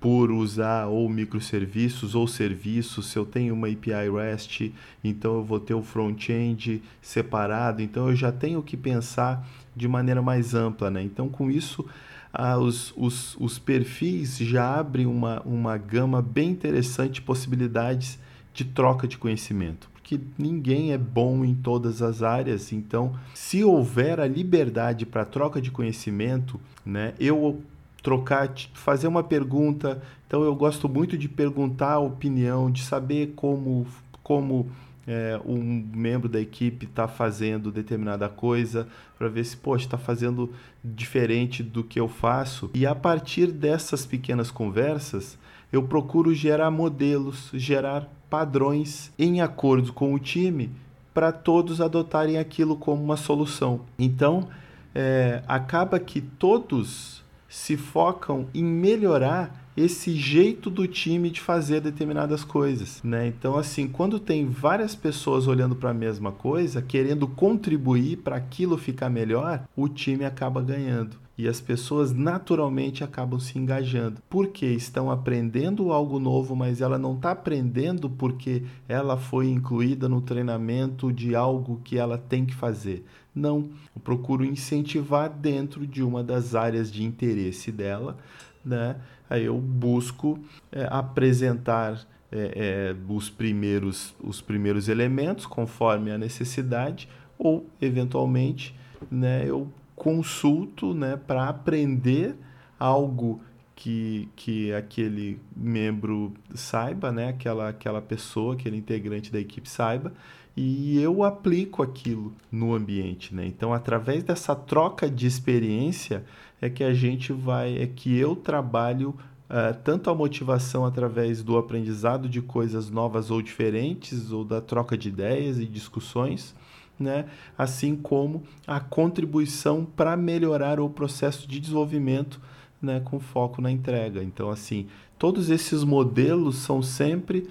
Speaker 2: por usar ou microserviços ou serviços, se eu tenho uma API REST, então eu vou ter o front-end separado, então eu já tenho que pensar de maneira mais ampla, né? Então com isso ah, os, os, os perfis já abrem uma, uma gama bem interessante de possibilidades de troca de conhecimento que ninguém é bom em todas as áreas. Então, se houver a liberdade para troca de conhecimento, né, eu trocar, fazer uma pergunta. Então, eu gosto muito de perguntar a opinião, de saber como, como é, um membro da equipe está fazendo determinada coisa, para ver se, poxa, está fazendo diferente do que eu faço. E a partir dessas pequenas conversas, eu procuro gerar modelos, gerar padrões em acordo com o time para todos adotarem aquilo como uma solução. Então, é, acaba que todos se focam em melhorar esse jeito do time de fazer determinadas coisas, né? Então, assim, quando tem várias pessoas olhando para a mesma coisa, querendo contribuir para aquilo ficar melhor, o time acaba ganhando e as pessoas naturalmente acabam se engajando, porque estão aprendendo algo novo, mas ela não está aprendendo porque ela foi incluída no treinamento de algo que ela tem que fazer. Não, eu procuro incentivar dentro de uma das áreas de interesse dela, né? Aí eu busco é, apresentar é, é, os primeiros os primeiros elementos conforme a necessidade ou eventualmente né, eu consulto né, para aprender algo que, que aquele membro saiba, né, aquela, aquela pessoa, aquele integrante da equipe saiba, e eu aplico aquilo no ambiente. Né? Então, através dessa troca de experiência, é que a gente vai, é que eu trabalho Uh, tanto a motivação através do aprendizado de coisas novas ou diferentes, ou da troca de ideias e discussões, né? assim como a contribuição para melhorar o processo de desenvolvimento né? com foco na entrega. Então, assim, todos esses modelos são sempre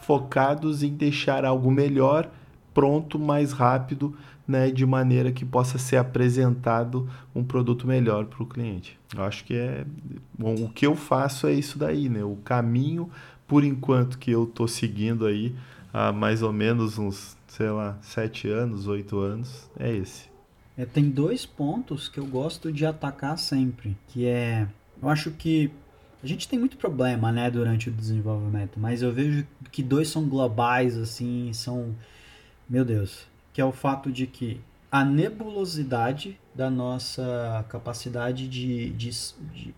Speaker 2: focados em deixar algo melhor, pronto, mais rápido, né? de maneira que possa ser apresentado um produto melhor para o cliente. Eu acho que é. Bom, o que eu faço é isso daí, né? O caminho, por enquanto, que eu estou seguindo aí há mais ou menos uns sei lá, sete anos, oito anos, é esse.
Speaker 1: É, tem dois pontos que eu gosto de atacar sempre, que é, eu acho que a gente tem muito problema, né, durante o desenvolvimento, mas eu vejo que dois são globais, assim, são, meu Deus, que é o fato de que a nebulosidade da nossa capacidade de, de,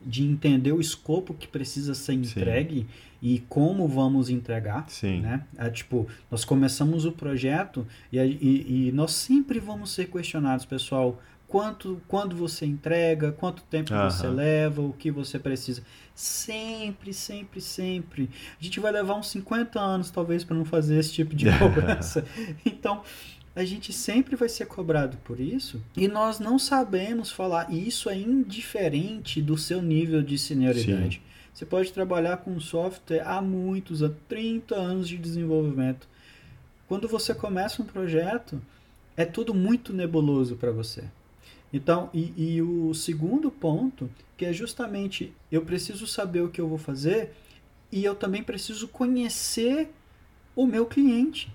Speaker 1: de entender o escopo que precisa ser entregue Sim. E como vamos entregar.
Speaker 2: Sim.
Speaker 1: Né? É, tipo, nós começamos o projeto e, e, e nós sempre vamos ser questionados, pessoal, quanto quando você entrega, quanto tempo você leva, o que você precisa. Sempre, sempre, sempre. A gente vai levar uns 50 anos, talvez, para não fazer esse tipo de (laughs) cobrança. então, a gente sempre vai ser cobrado por isso e nós não sabemos falar. E isso é indiferente do seu nível de senioridade. Sim. Você pode trabalhar com software há muitos, há 30 anos de desenvolvimento. Quando você começa um projeto, é tudo muito nebuloso para você. Então, e, e o segundo ponto, que é justamente eu preciso saber o que eu vou fazer e eu também preciso conhecer o meu cliente.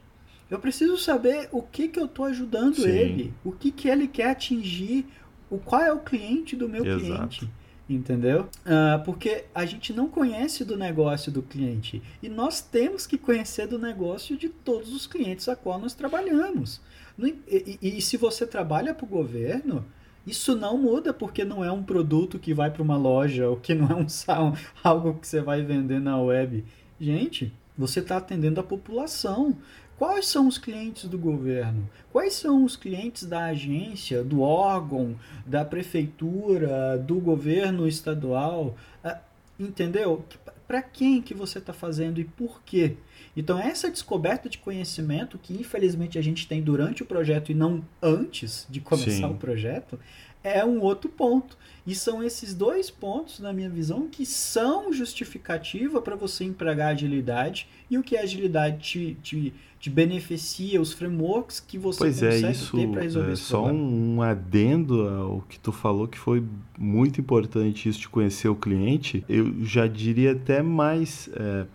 Speaker 1: Eu preciso saber o que, que eu estou ajudando Sim. ele, o que, que ele quer atingir, o qual é o cliente do meu Exato. cliente. Entendeu? Uh, porque a gente não conhece do negócio do cliente e nós temos que conhecer do negócio de todos os clientes a qual nós trabalhamos. E, e, e se você trabalha para o governo, isso não muda porque não é um produto que vai para uma loja ou que não é um (laughs) algo que você vai vender na web. Gente, você está atendendo a população. Quais são os clientes do governo? Quais são os clientes da agência, do órgão, da prefeitura, do governo estadual? Ah, entendeu? Para quem que você está fazendo e por quê? Então, essa descoberta de conhecimento que infelizmente a gente tem durante o projeto e não antes de começar Sim. o projeto, é um outro ponto. E são esses dois pontos, na minha visão, que são justificativa para você empregar agilidade e o que a agilidade te, te, te beneficia, os frameworks que você
Speaker 2: pois é, consegue é, isso, ter para resolver é, esse só problema. um adendo ao que tu falou que foi muito importante isso de conhecer o cliente. Eu já diria até mais é,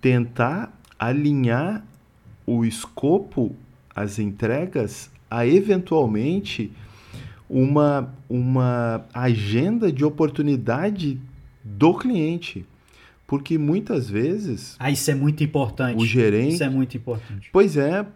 Speaker 2: tentar alinhar o escopo, as entregas, a eventualmente uma, uma agenda de oportunidade do cliente. Porque muitas vezes.
Speaker 1: Ah, isso é muito importante.
Speaker 2: O gerente.
Speaker 1: Isso é muito importante.
Speaker 2: Pois é.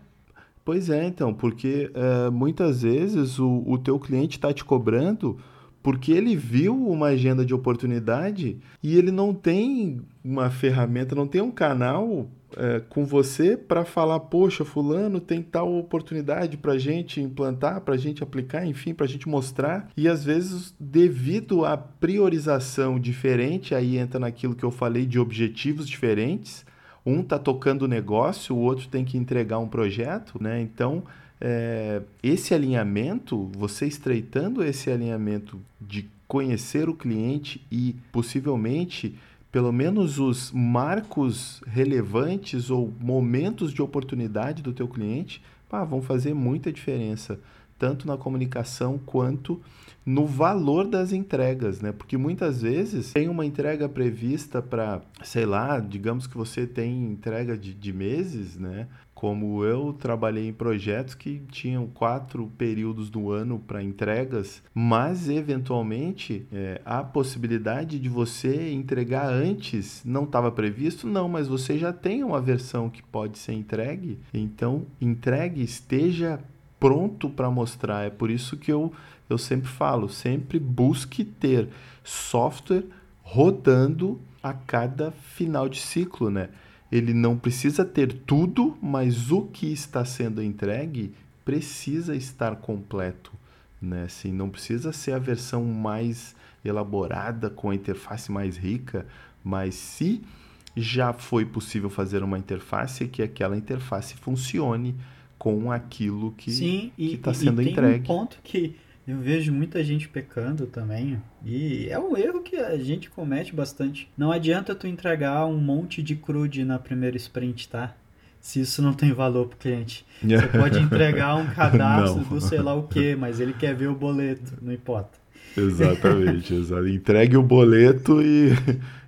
Speaker 2: Pois é, então, porque uh, muitas vezes o, o teu cliente está te cobrando porque ele viu uma agenda de oportunidade e ele não tem uma ferramenta, não tem um canal é, com você para falar, poxa, fulano tem tal oportunidade para gente implantar, para gente aplicar, enfim, para gente mostrar. E às vezes, devido à priorização diferente, aí entra naquilo que eu falei de objetivos diferentes. Um tá tocando o negócio, o outro tem que entregar um projeto, né? Então, é, esse alinhamento, você estreitando esse alinhamento de conhecer o cliente e possivelmente pelo menos os marcos relevantes ou momentos de oportunidade do teu cliente, pá, vão fazer muita diferença, tanto na comunicação quanto no valor das entregas, né? Porque muitas vezes tem uma entrega prevista para, sei lá, digamos que você tem entrega de, de meses, né? Como eu trabalhei em projetos que tinham quatro períodos do ano para entregas, mas eventualmente é, a possibilidade de você entregar antes não estava previsto, não, mas você já tem uma versão que pode ser entregue, então entregue, esteja pronto para mostrar. É por isso que eu, eu sempre falo, sempre busque ter software rodando a cada final de ciclo, né? Ele não precisa ter tudo, mas o que está sendo entregue precisa estar completo, né? Assim, não precisa ser a versão mais elaborada com a interface mais rica, mas se já foi possível fazer uma interface que aquela interface funcione com aquilo que está sendo
Speaker 1: e
Speaker 2: entregue.
Speaker 1: Tem um ponto que eu vejo muita gente pecando também. E é um erro que a gente comete bastante. Não adianta tu entregar um monte de crude na primeira sprint, tá? Se isso não tem valor pro cliente. Você (laughs) pode entregar um cadastro do sei lá o que, mas ele quer ver o boleto, não importa.
Speaker 2: Exatamente, (laughs) exato. Entregue o boleto e,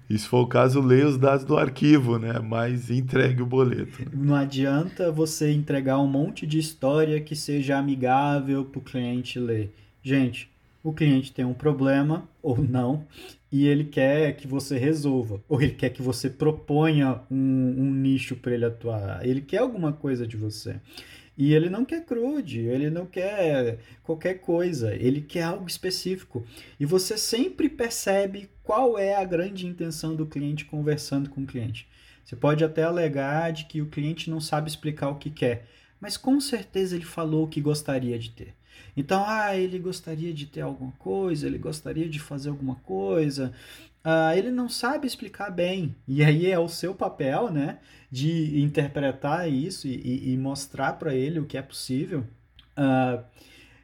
Speaker 2: e, se for o caso, leia os dados do arquivo, né? Mas entregue o boleto.
Speaker 1: Não adianta você entregar um monte de história que seja amigável para o cliente ler. Gente, o cliente tem um problema ou não e ele quer que você resolva, ou ele quer que você proponha um, um nicho para ele atuar, ele quer alguma coisa de você. E ele não quer crude, ele não quer qualquer coisa, ele quer algo específico. E você sempre percebe qual é a grande intenção do cliente conversando com o cliente. Você pode até alegar de que o cliente não sabe explicar o que quer, mas com certeza ele falou o que gostaria de ter. Então, ah, ele gostaria de ter alguma coisa, ele gostaria de fazer alguma coisa, ah, ele não sabe explicar bem. E aí é o seu papel, né, de interpretar isso e, e mostrar para ele o que é possível. Ah,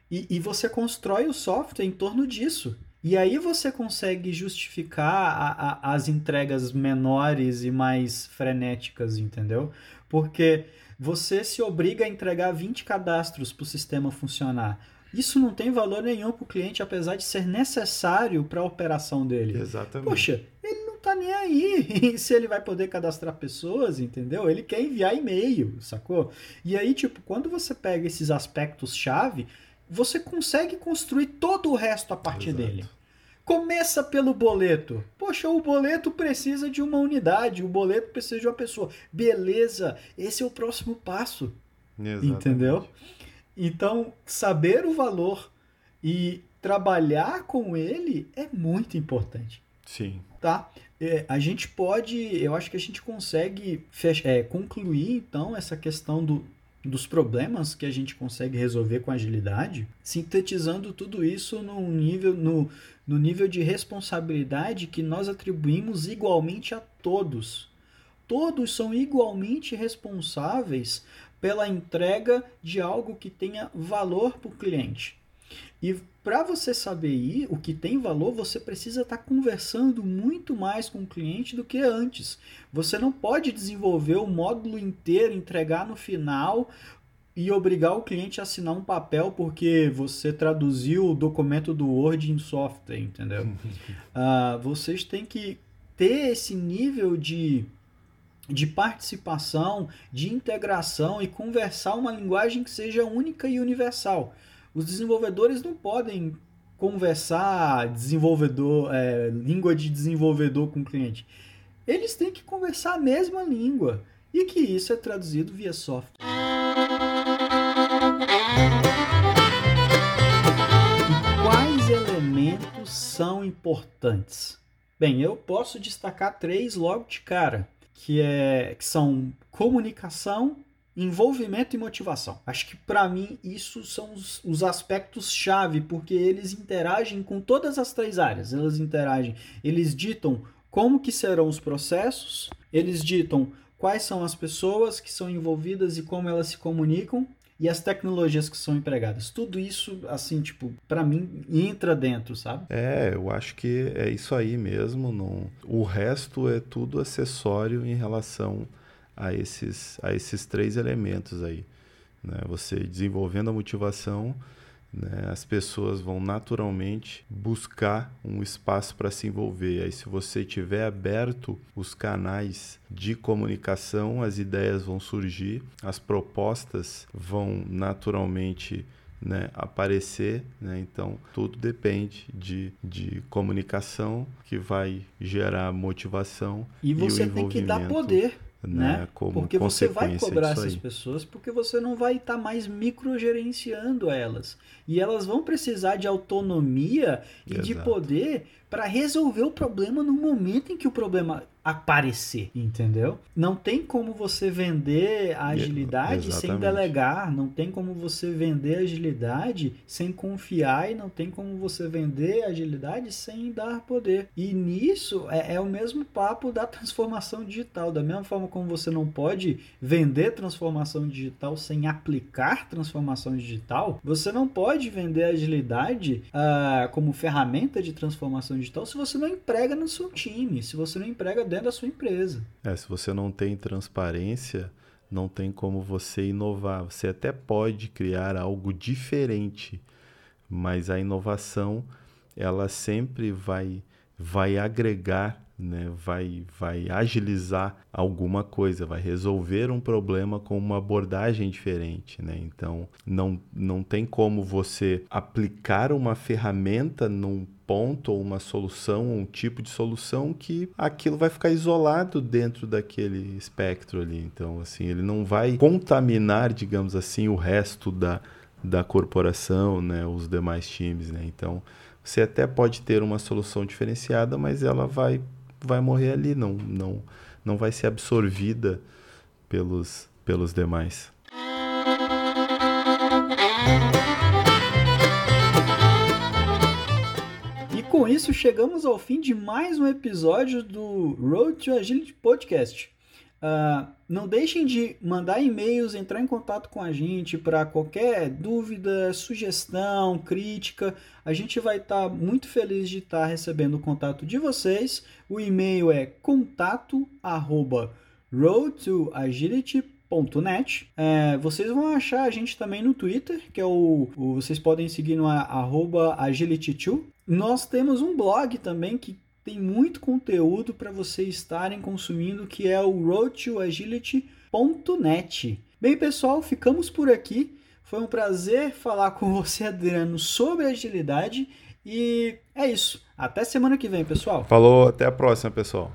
Speaker 1: e, e você constrói o software em torno disso. E aí você consegue justificar a, a, as entregas menores e mais frenéticas, entendeu? Porque você se obriga a entregar 20 cadastros para o sistema funcionar. Isso não tem valor nenhum para o cliente, apesar de ser necessário para a operação dele.
Speaker 2: Exatamente.
Speaker 1: Poxa, ele não está nem aí (laughs) se ele vai poder cadastrar pessoas, entendeu? Ele quer enviar e-mail, sacou? E aí, tipo, quando você pega esses aspectos-chave, você consegue construir todo o resto a partir Exato. dele. Começa pelo boleto. Poxa, o boleto precisa de uma unidade, o boleto precisa de uma pessoa. Beleza, esse é o próximo passo. Exatamente. Entendeu? Então, saber o valor e trabalhar com ele é muito importante.
Speaker 2: Sim.
Speaker 1: Tá? É, a gente pode, eu acho que a gente consegue fechar, é, concluir então essa questão do, dos problemas que a gente consegue resolver com agilidade, sintetizando tudo isso no nível, no, no nível de responsabilidade que nós atribuímos igualmente a todos. Todos são igualmente responsáveis pela entrega de algo que tenha valor para o cliente. E para você saber o que tem valor, você precisa estar tá conversando muito mais com o cliente do que antes. Você não pode desenvolver o módulo inteiro, entregar no final e obrigar o cliente a assinar um papel porque você traduziu o documento do Word em software, entendeu? uh, (laughs) vocês têm que ter esse nível de de participação, de integração e conversar uma linguagem que seja única e universal. Os desenvolvedores não podem conversar desenvolvedor, é, língua de desenvolvedor com o cliente. Eles têm que conversar a mesma língua e que isso é traduzido via software. Quais elementos são importantes? Bem, eu posso destacar três logo de cara, que, é, que são comunicação, envolvimento e motivação. Acho que para mim isso são os, os aspectos chave, porque eles interagem com todas as três áreas. Eles interagem, eles ditam como que serão os processos, eles ditam quais são as pessoas que são envolvidas e como elas se comunicam e as tecnologias que são empregadas. Tudo isso, assim, tipo, para mim entra dentro, sabe?
Speaker 2: É, eu acho que é isso aí mesmo. Não... O resto é tudo acessório em relação a esses, a esses três elementos aí. Né? Você desenvolvendo a motivação, né? as pessoas vão naturalmente buscar um espaço para se envolver. Aí, se você tiver aberto os canais de comunicação, as ideias vão surgir, as propostas vão naturalmente né, aparecer. Né? Então, tudo depende de, de comunicação que vai gerar motivação.
Speaker 1: E você e tem que dar poder né? né? Como porque você vai cobrar essas pessoas porque você não vai estar tá mais microgerenciando elas. E elas vão precisar de autonomia e Exato. de poder para resolver o problema no momento em que o problema aparecer, entendeu? Não tem como você vender a agilidade Exatamente. sem delegar, não tem como você vender agilidade sem confiar e não tem como você vender agilidade sem dar poder. E nisso é, é o mesmo papo da transformação digital, da mesma forma como você não pode vender transformação digital sem aplicar transformação digital, você não pode vender agilidade uh, como ferramenta de transformação digital se você não emprega no seu time, se você não emprega dentro dentro da sua empresa.
Speaker 2: É, se você não tem transparência, não tem como você inovar. Você até pode criar algo diferente, mas a inovação ela sempre vai vai agregar, né? vai, vai agilizar alguma coisa, vai resolver um problema com uma abordagem diferente. Né? Então, não, não tem como você aplicar uma ferramenta num ponto ou uma solução, um tipo de solução que aquilo vai ficar isolado dentro daquele espectro ali. Então, assim, ele não vai contaminar, digamos assim, o resto da, da corporação, né, os demais times, né? Então, você até pode ter uma solução diferenciada, mas ela vai vai morrer ali, não não não vai ser absorvida pelos pelos demais.
Speaker 1: com isso, chegamos ao fim de mais um episódio do Road to Agility Podcast. Uh, não deixem de mandar e-mails, entrar em contato com a gente para qualquer dúvida, sugestão, crítica. A gente vai estar tá muito feliz de estar tá recebendo o contato de vocês. O e-mail é contato arroba roadtoagility.net. É, vocês vão achar a gente também no Twitter, que é o, o vocês podem seguir no arroba agility2. Nós temos um blog também que tem muito conteúdo para vocês estarem consumindo, que é o roadtoagility.net. Bem, pessoal, ficamos por aqui. Foi um prazer falar com você, Adriano, sobre agilidade E é isso. Até semana que vem, pessoal.
Speaker 2: Falou, até a próxima, pessoal.